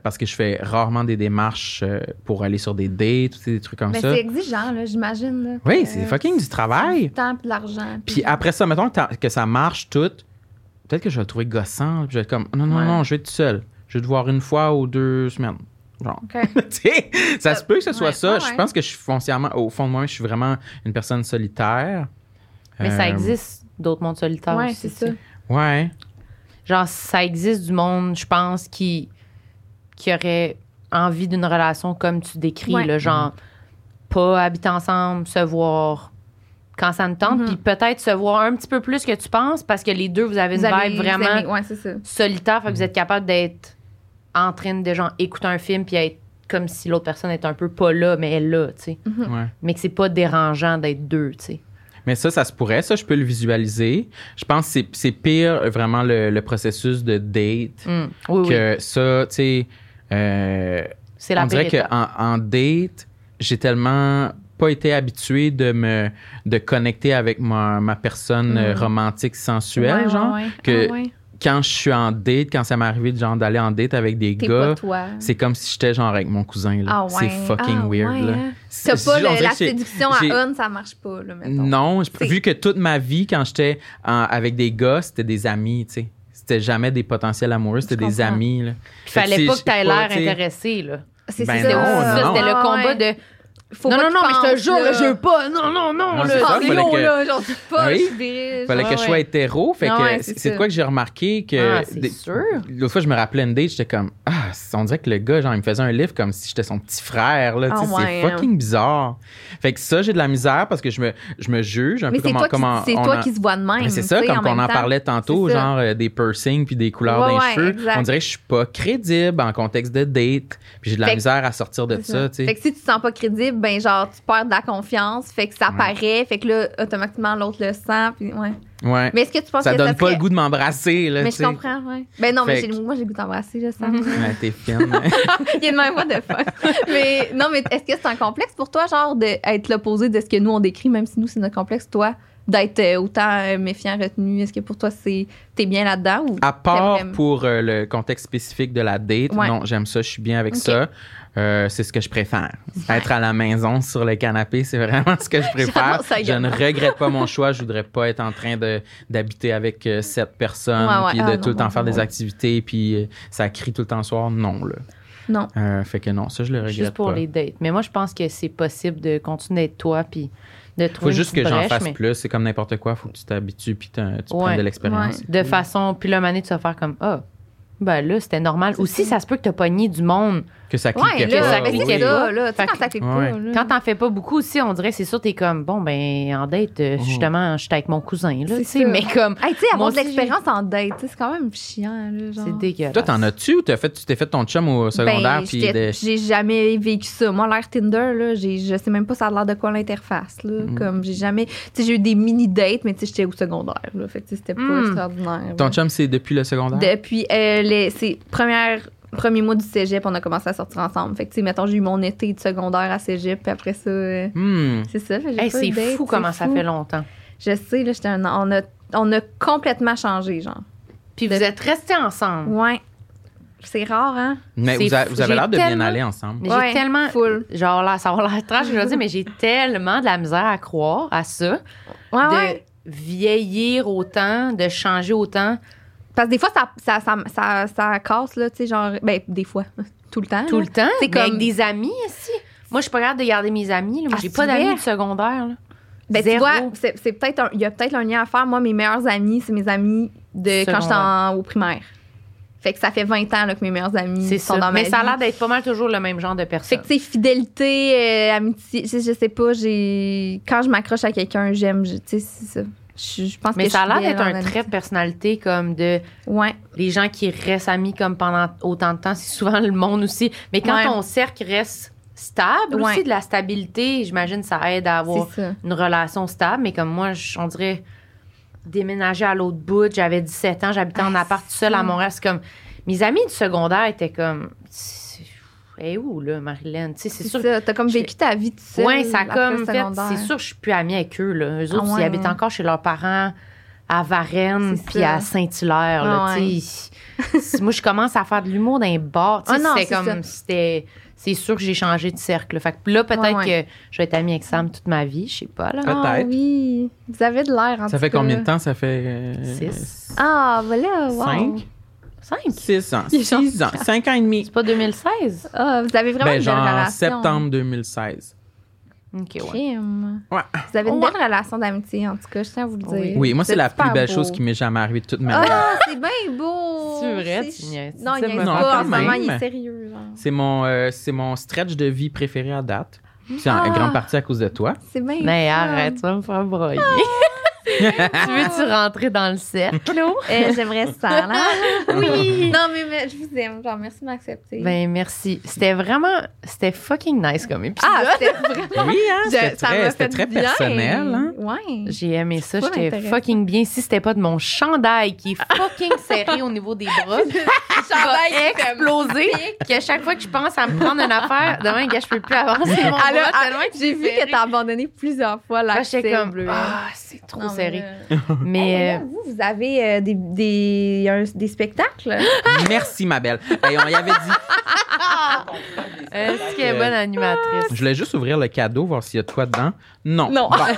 parce que je fais rarement des démarches pour aller sur des dates, ou des trucs comme Mais ça. c'est exigeant, là, j'imagine. Oui, c'est fucking du travail. Du temps et de l'argent. Puis après ça, mettons que, ça marche tout, peut-être que je vais le trouver gossant. Puis je vais être comme, non, non, Ouais. non, je vais être tout seul. Je vais te voir une fois ou deux semaines. Genre. OK. [laughs] Tu sais, ça se peut que ce soit Ouais, ça. ouais, Je pense que je suis foncièrement, au fond de moi, je suis vraiment une personne solitaire. Mais ça Euh, existe d'autres mondes solitaires Ouais, aussi, c'est ça. Ouais. Genre, ça existe du monde, je pense, qui, qui aurait envie d'une relation comme tu décris, Ouais. là, genre, pas habiter ensemble, se voir quand ça me tente, Mhm. puis peut-être se voir un petit peu plus que tu penses parce que les deux, vous avez Vous une avez- vibe vraiment aimez- Ouais, c'est ça. solitaire, fait que vous êtes capable d'être en train de genre écouter un film puis être comme si l'autre personne est un peu pas là, mais elle est là, tu sais. ouais. Mais que c'est pas dérangeant d'être deux, tu sais. Mais ça, ça se pourrait. Ça, je peux le visualiser. Je pense que c'est- c'est pire, euh, vraiment, le, le processus de date Mm. Oui, oui. que ça, tu sais. euh, C'est la on dirait qu'en en date, j'ai tellement pas été habitué de me de connecter avec ma, ma personne euh, Mm. romantique sensuelle, Ouais, ouais, genre. ouais. que- Ah ouais. Quand je suis en date, quand ça m'est arrivé de, genre d'aller en date avec des gars, c'est comme si j'étais genre avec mon cousin. là. Ah ouais. C'est fucking Ah weird. ouais, là. hein. C'est- T'as pas le- la séduction j'ai- à on, ça marche pas, là, mettons. Non, vu que toute ma vie, quand j'étais en- avec des gars, c'était des amis, tu sais. C'était jamais des potentiels amoureux, c'était des amis. Que fallait pas que je sais l'air tu intéressé, là. C'est Ben ça, non. c'était le combat ouais. de. Faut non, pas non, non, mais je te jure, là, je veux pas. Non, non, non. Non, Ah, Léo, que- là, j'en dis pas, Oui. je Fallait genre. que je sois hétéro. Fait que ouais, c'est de quoi que j'ai remarqué que. Ah, c'est des- sûr. L'autre fois, je me rappelais une date, j'étais comme Ah, on dirait que le gars, genre, il me faisait un livre comme si j'étais son petit frère. Là, Ah ouais, c'est fucking bizarre. Fait que ça, j'ai de la misère parce que je me, je me juge un Mais peu comment. comment c'est on toi qui se vois de même. Mais c'est ça, comme on en parlait tantôt, genre euh, des piercings puis des couleurs ouais, cheveux. On dirait que je suis pas crédible en contexte de date. Puis j'ai de la Fait que- misère à sortir de ça, tu Fait sais. que si tu te sens pas crédible, ben genre tu perds de la confiance, fait que ça Ouais. paraît, fait que là automatiquement l'autre le sent, puis ouais. Ouais. Mais est-ce que tu penses Ça que donne ça pas serait- le goût de m'embrasser, là, Mais je comprends, ouais. Ben non, mais Fait j'ai- que- moi j'ai le goût d'embrasser, je sens. [laughs] Ouais, t'es fine. [laughs] Il y a de même what the fuck. mais non, mais est-ce que c'est un complexe pour toi, genre, d'être l'opposé de ce que nous on décrit, même si nous c'est notre complexe, toi, d'être euh, autant euh, méfiant, retenu? Est-ce que pour toi c'est t'es bien là-dedans ou À part pour euh, le contexte spécifique de la date, Ouais. non, j'aime ça, je suis bien avec ça. Euh, c'est ce que je préfère. Être à la maison sur le canapé, c'est vraiment ce que je [laughs] préfère. Je ne regrette pas mon choix. Je voudrais pas être en train de d'habiter avec euh, sept personnes, Ouais, ouais. puis de Ah, tout le temps non, faire des activités, puis euh, ça crie tout le temps le soir. Non, là. non? Euh, fait que non, ça, je le regrette Juste pour pas. les dates. Mais moi, je pense que c'est possible de continuer d'être toi puis de Faut trouver juste une que j'en fasse mais plus. C'est comme n'importe quoi. Faut que tu t'habitues, puis tu prennes de l'expérience. De façon, puis le mané, tu vas faire comme ah, ben là, c'était normal. Aussi, ça. se peut que t'as pogné du monde. Que ça Ouais, clique là, ça pas. cliquait oui. pas. là. Tu sais, Fait quand ça clique Ouais. pas, là. Quand t'en fais pas beaucoup aussi, on dirait, c'est sûr, t'es comme bon, ben en date, euh, justement, j'étais avec mon cousin, là, tu sais, mais comme Hey, tu sais, avoir de l'expérience en date, c'est quand même chiant, là. genre. c'est dégueulasse. Toi, t'en as-tu ou t'as fait, tu t'es fait ton chum au secondaire? Ben, de- j'ai jamais vécu ça. Moi, l'air Tinder, là, j'ai- je sais même pas ça a l'air de quoi l'interface, là. Mm. Comme, j'ai jamais. Tu sais, j'ai eu des mini-dates, mais tu sais, j'étais au secondaire, là. Fait que, c'était pas Mm. extraordinaire. Ton chum, c'est depuis le secondaire? Depuis euh, les c'est première premier mois du cégep, on a commencé à sortir ensemble. Fait que, tu sais, mettons, j'ai eu mon été de secondaire à cégep, puis après ça, euh, Hmm. c'est ça. fait que j'ai Hey, c'est fou c'est comment ça fait longtemps. Je sais, là, j'étais un- on, a, on a complètement changé, genre. Puis vous êtes restés ensemble. Ouais. C'est rare, hein? Mais C'est vous, a- fou. vous avez l'air de bien aller ensemble. Ouais, j'ai tellement. full. Genre, là, ça va l'air trash, je veux dire, mais j'ai tellement de la misère à croire à ça. Ouais, de ouais. vieillir autant, de changer autant. Parce que des fois, ça, ça, ça, ça, ça casse, là, tu sais, genre. Ben, des fois. [laughs] Tout le temps. Tout là. le temps? C'est mais comme- avec des amis aussi. Moi, je suis pas capable de garder mes amis. là. Moi, Ah, j'ai pas d'amis de secondaire. là. Ben, tu vois, c'est c'est peut-être un- il y a peut-être un lien à faire. Moi, mes meilleurs amis, c'est mes amis de quand j'étais en- au primaire. Fait que ça fait 20 ans là, que mes meilleurs amis C'est sont ça. dans ma Mais ça a l'air d'être pas mal toujours le même genre de Fait personne. que, tu sais, fidélité, euh, amitié, je, je sais pas, j'ai. Quand je m'accroche à quelqu'un, j'aime, tu sais, c'est ça. Je, je pense Mais que ça a l'air d'être un trait de personnalité comme de Ouais. les gens qui restent amis comme pendant autant de temps. C'est souvent le monde aussi. Mais quand Ouais. ton cercle reste stable Ouais. aussi, de la stabilité, j'imagine ça aide à avoir une relation stable. Mais comme moi, je- on dirait déménager à l'autre bout. J'avais 17 ans, j'habitais en Ah, appart tout seul à. Montréal. C'est comme mes amis du secondaire étaient comme. Et où, là, Marilyn? Tu sais, c'est sûr. T'as comme j'ai- vécu ta vie tout seul. Ouais, ça a comme fait. C'est sûr, je suis plus amie avec eux. Là. Eux Ah autres, ouais, ils habitent ouais. encore chez leurs parents à Varennes puis à Saint-Hilaire. là, Ah tu sais. Moi, je commence à faire de l'humour dans les bars. Tu sais, Ah non, c'était c'est comme. C'était. C'est sûr que j'ai changé de cercle. Fait que là, peut-être Ouais, ouais. que je vais être amie avec Sam toute ma vie. Je sais pas, là. Peut-être. Ah oui. Vous avez de l'air, en Ça tout fait cas. combien de temps? Ça fait. euh, Six. Ah, voilà. Wow. Cinq? Cinq? Six ans. Genre- Six ans. Cinq ans et demi. C'est pas 2016? Ah, vous avez vraiment Ben, une belle genre relation. septembre 2016. OK, ouais. Ouais. Vous avez une Ouais. belle relation d'amitié, en tout cas, je tiens à vous le dire. Oui. Oui, moi, c'est la plus belle beau. chose qui m'est jamais arrivée de toute ma vie. Ah, c'est bien beau! C'est vrai, C'est- tu niaises. Non, il niaise non, pas. En ce moment, il est sérieux. C'est mon, euh, c'est mon stretch de vie préféré à date. C'est en Ah. grande partie à cause de toi. C'est bien Mais fun. arrête, tu vas me faire broyer. [laughs] [laughs] tu veux-tu rentrer dans le cercle? [laughs] Euh, J'aimerais ça, là. [laughs] Oui. Non, mais, mais je vous aime. Genre, merci de m'accepter. Ben, merci. C'était vraiment. C'était fucking nice comme épisode. ah, c'était vraiment. Oui, hein? C'était très, fait très bien. personnel. Hein? Ouais. J'ai aimé ça. J'étais fucking bien. Si c'était pas de mon chandail qui est fucking serré au niveau des bras, qui va exploser, qu'à chaque fois que je pense à me prendre une affaire, demain, gars, je peux plus avancer mon Elle a- bras tellement que J'ai vu que t'as abandonné plusieurs fois la j'étais comme, ah, c'est trop Non, serré. mais, [laughs] euh, Mais, hey, là, vous, vous avez euh, des, des, un- des spectacles? Merci, ma belle. Hey, on y avait dit. [laughs] est-ce qu'elle est bonne animatrice? Je voulais juste ouvrir le cadeau, voir s'il y a de quoi dedans. Non. Non. Bon. [laughs]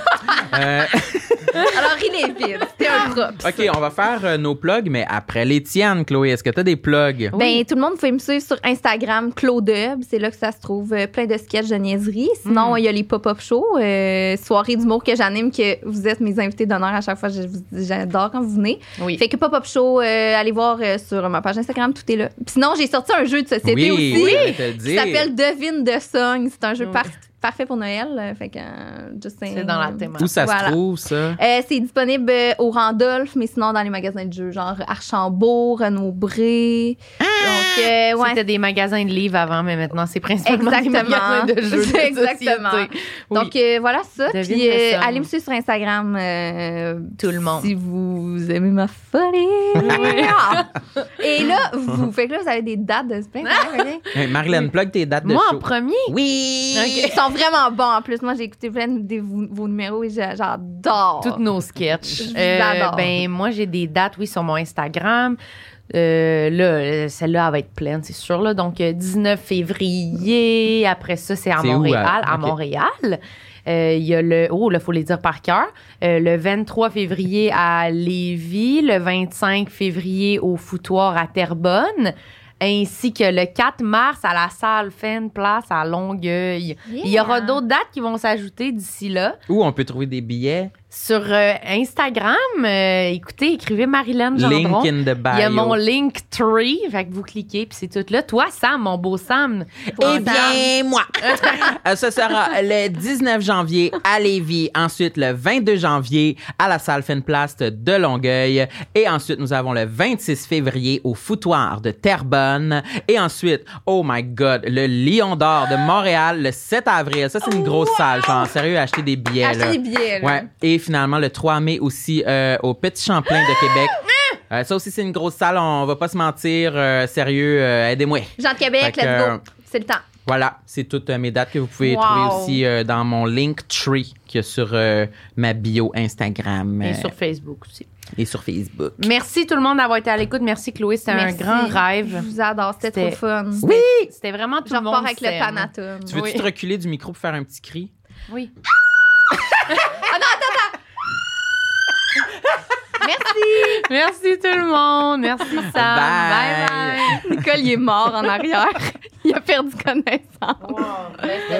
Euh, [laughs] Alors, il est vide. C'était un prop. OK, on va faire euh, nos plugs, mais après les tiennes, Chloé. Est-ce que tu as des plugs? Ben, tout le monde, vous pouvez me suivre sur Instagram, Claude Hub. C'est là que ça se trouve euh, plein de sketchs de niaiseries. Sinon, Mm. il y a les pop-up shows, euh, soirées d'humour que j'anime, que vous êtes mes invités d'honneur à chaque fois. Je vous- J'adore quand vous venez. Oui. Fait que pop-up show, euh, allez voir euh, sur ma page Instagram, tout est là. Puis sinon, j'ai sorti un jeu de société oui, te le Qui dire. s'appelle Devine de Song. C'est un jeu Oui. par- parfait pour Noël. euh, Fait que. C'est dans la thématique. Où ça Voilà. se trouve, ça? Euh, c'est disponible euh, au Randolph, mais sinon dans les magasins de jeux, genre Archambault, Renaud-Bré. Ah! Donc, euh, ouais. C'était des magasins de livres avant, mais maintenant, c'est principalement des magasins de [laughs] jeux de Exactement. société. Oui. Donc, euh, voilà ça. Devine Puis, euh, allez me suivre sur Instagram. euh, Tout le monde. Si vous aimez ma folie. [laughs] Ah! Et là, vous, fait que là, vous avez des dates de spectacle. [laughs] ok? Hey, Marilyn, plug tes dates de Moi, show. en premier, Oui! Ils sont vraiment bons en plus. Moi, j'ai écouté plein de vos, vos numéros et j'a- j'adore. toutes nos sketchs. Euh, ben, moi, j'ai des dates, oui, sur mon Instagram. Euh, là, euh, celle-là, elle va être pleine, c'est sûr. Là. Donc, euh, 19 février. Après ça, c'est à C'est où, Montréal. à-. Montréal. Euh, Il y a le. Oh, là, il faut les dire par cœur. Euh, le 23 février à Lévis. Le 25 février au Foutoir à Terrebonne. Ainsi que le 4 mars à la salle Fan Place à Longueuil. Il y aura d'autres dates qui vont s'ajouter d'ici là. Où on peut trouver des billets? Sur euh, Instagram, euh, écoutez, écrivez Marilyn Gendron. Link in the bio. Il y a mon link tree, fait que vous cliquez puis c'est tout là. Toi, Sam, mon beau Sam. Eh bien, moi! [laughs] Euh, Ce sera le 19 janvier à Lévis, ensuite le 22 janvier à la salle Fenplast de Longueuil, et ensuite nous avons le 26 février au Foutoir de Terrebonne, et ensuite, oh my God, le Lion d'Or de Montréal le 7 avril. Ça, c'est une grosse salle. Genre, sérieux, acheter des billets. Achetez là. des billets. là. Ouais. Et finalement, le 3 mai aussi euh, au Petit Champlain de Québec. Euh, ça aussi, c'est une grosse salle. On va pas se mentir. Euh, sérieux, euh, aidez-moi. Jean de Québec, let's euh, go. C'est le temps. Voilà, c'est toutes euh, mes dates que vous pouvez Wow. trouver aussi euh, dans mon link tree qui est sur euh, ma bio Instagram Et euh, sur Facebook aussi. et sur Facebook. Merci tout le monde d'avoir été à l'écoute. Merci Chloé, c'était un grand Je rêve. vous adore, c'était trop fun. Oui, c'était vraiment tout Je le monde. repars avec le. Panatum. Tu veux-tu Oui. te reculer du micro pour faire un petit cri? Oui. [laughs] Merci. Merci tout le monde. Merci Sam. Bye. bye. bye. Nicole, il est mort en arrière. [laughs] Il a perdu connaissance.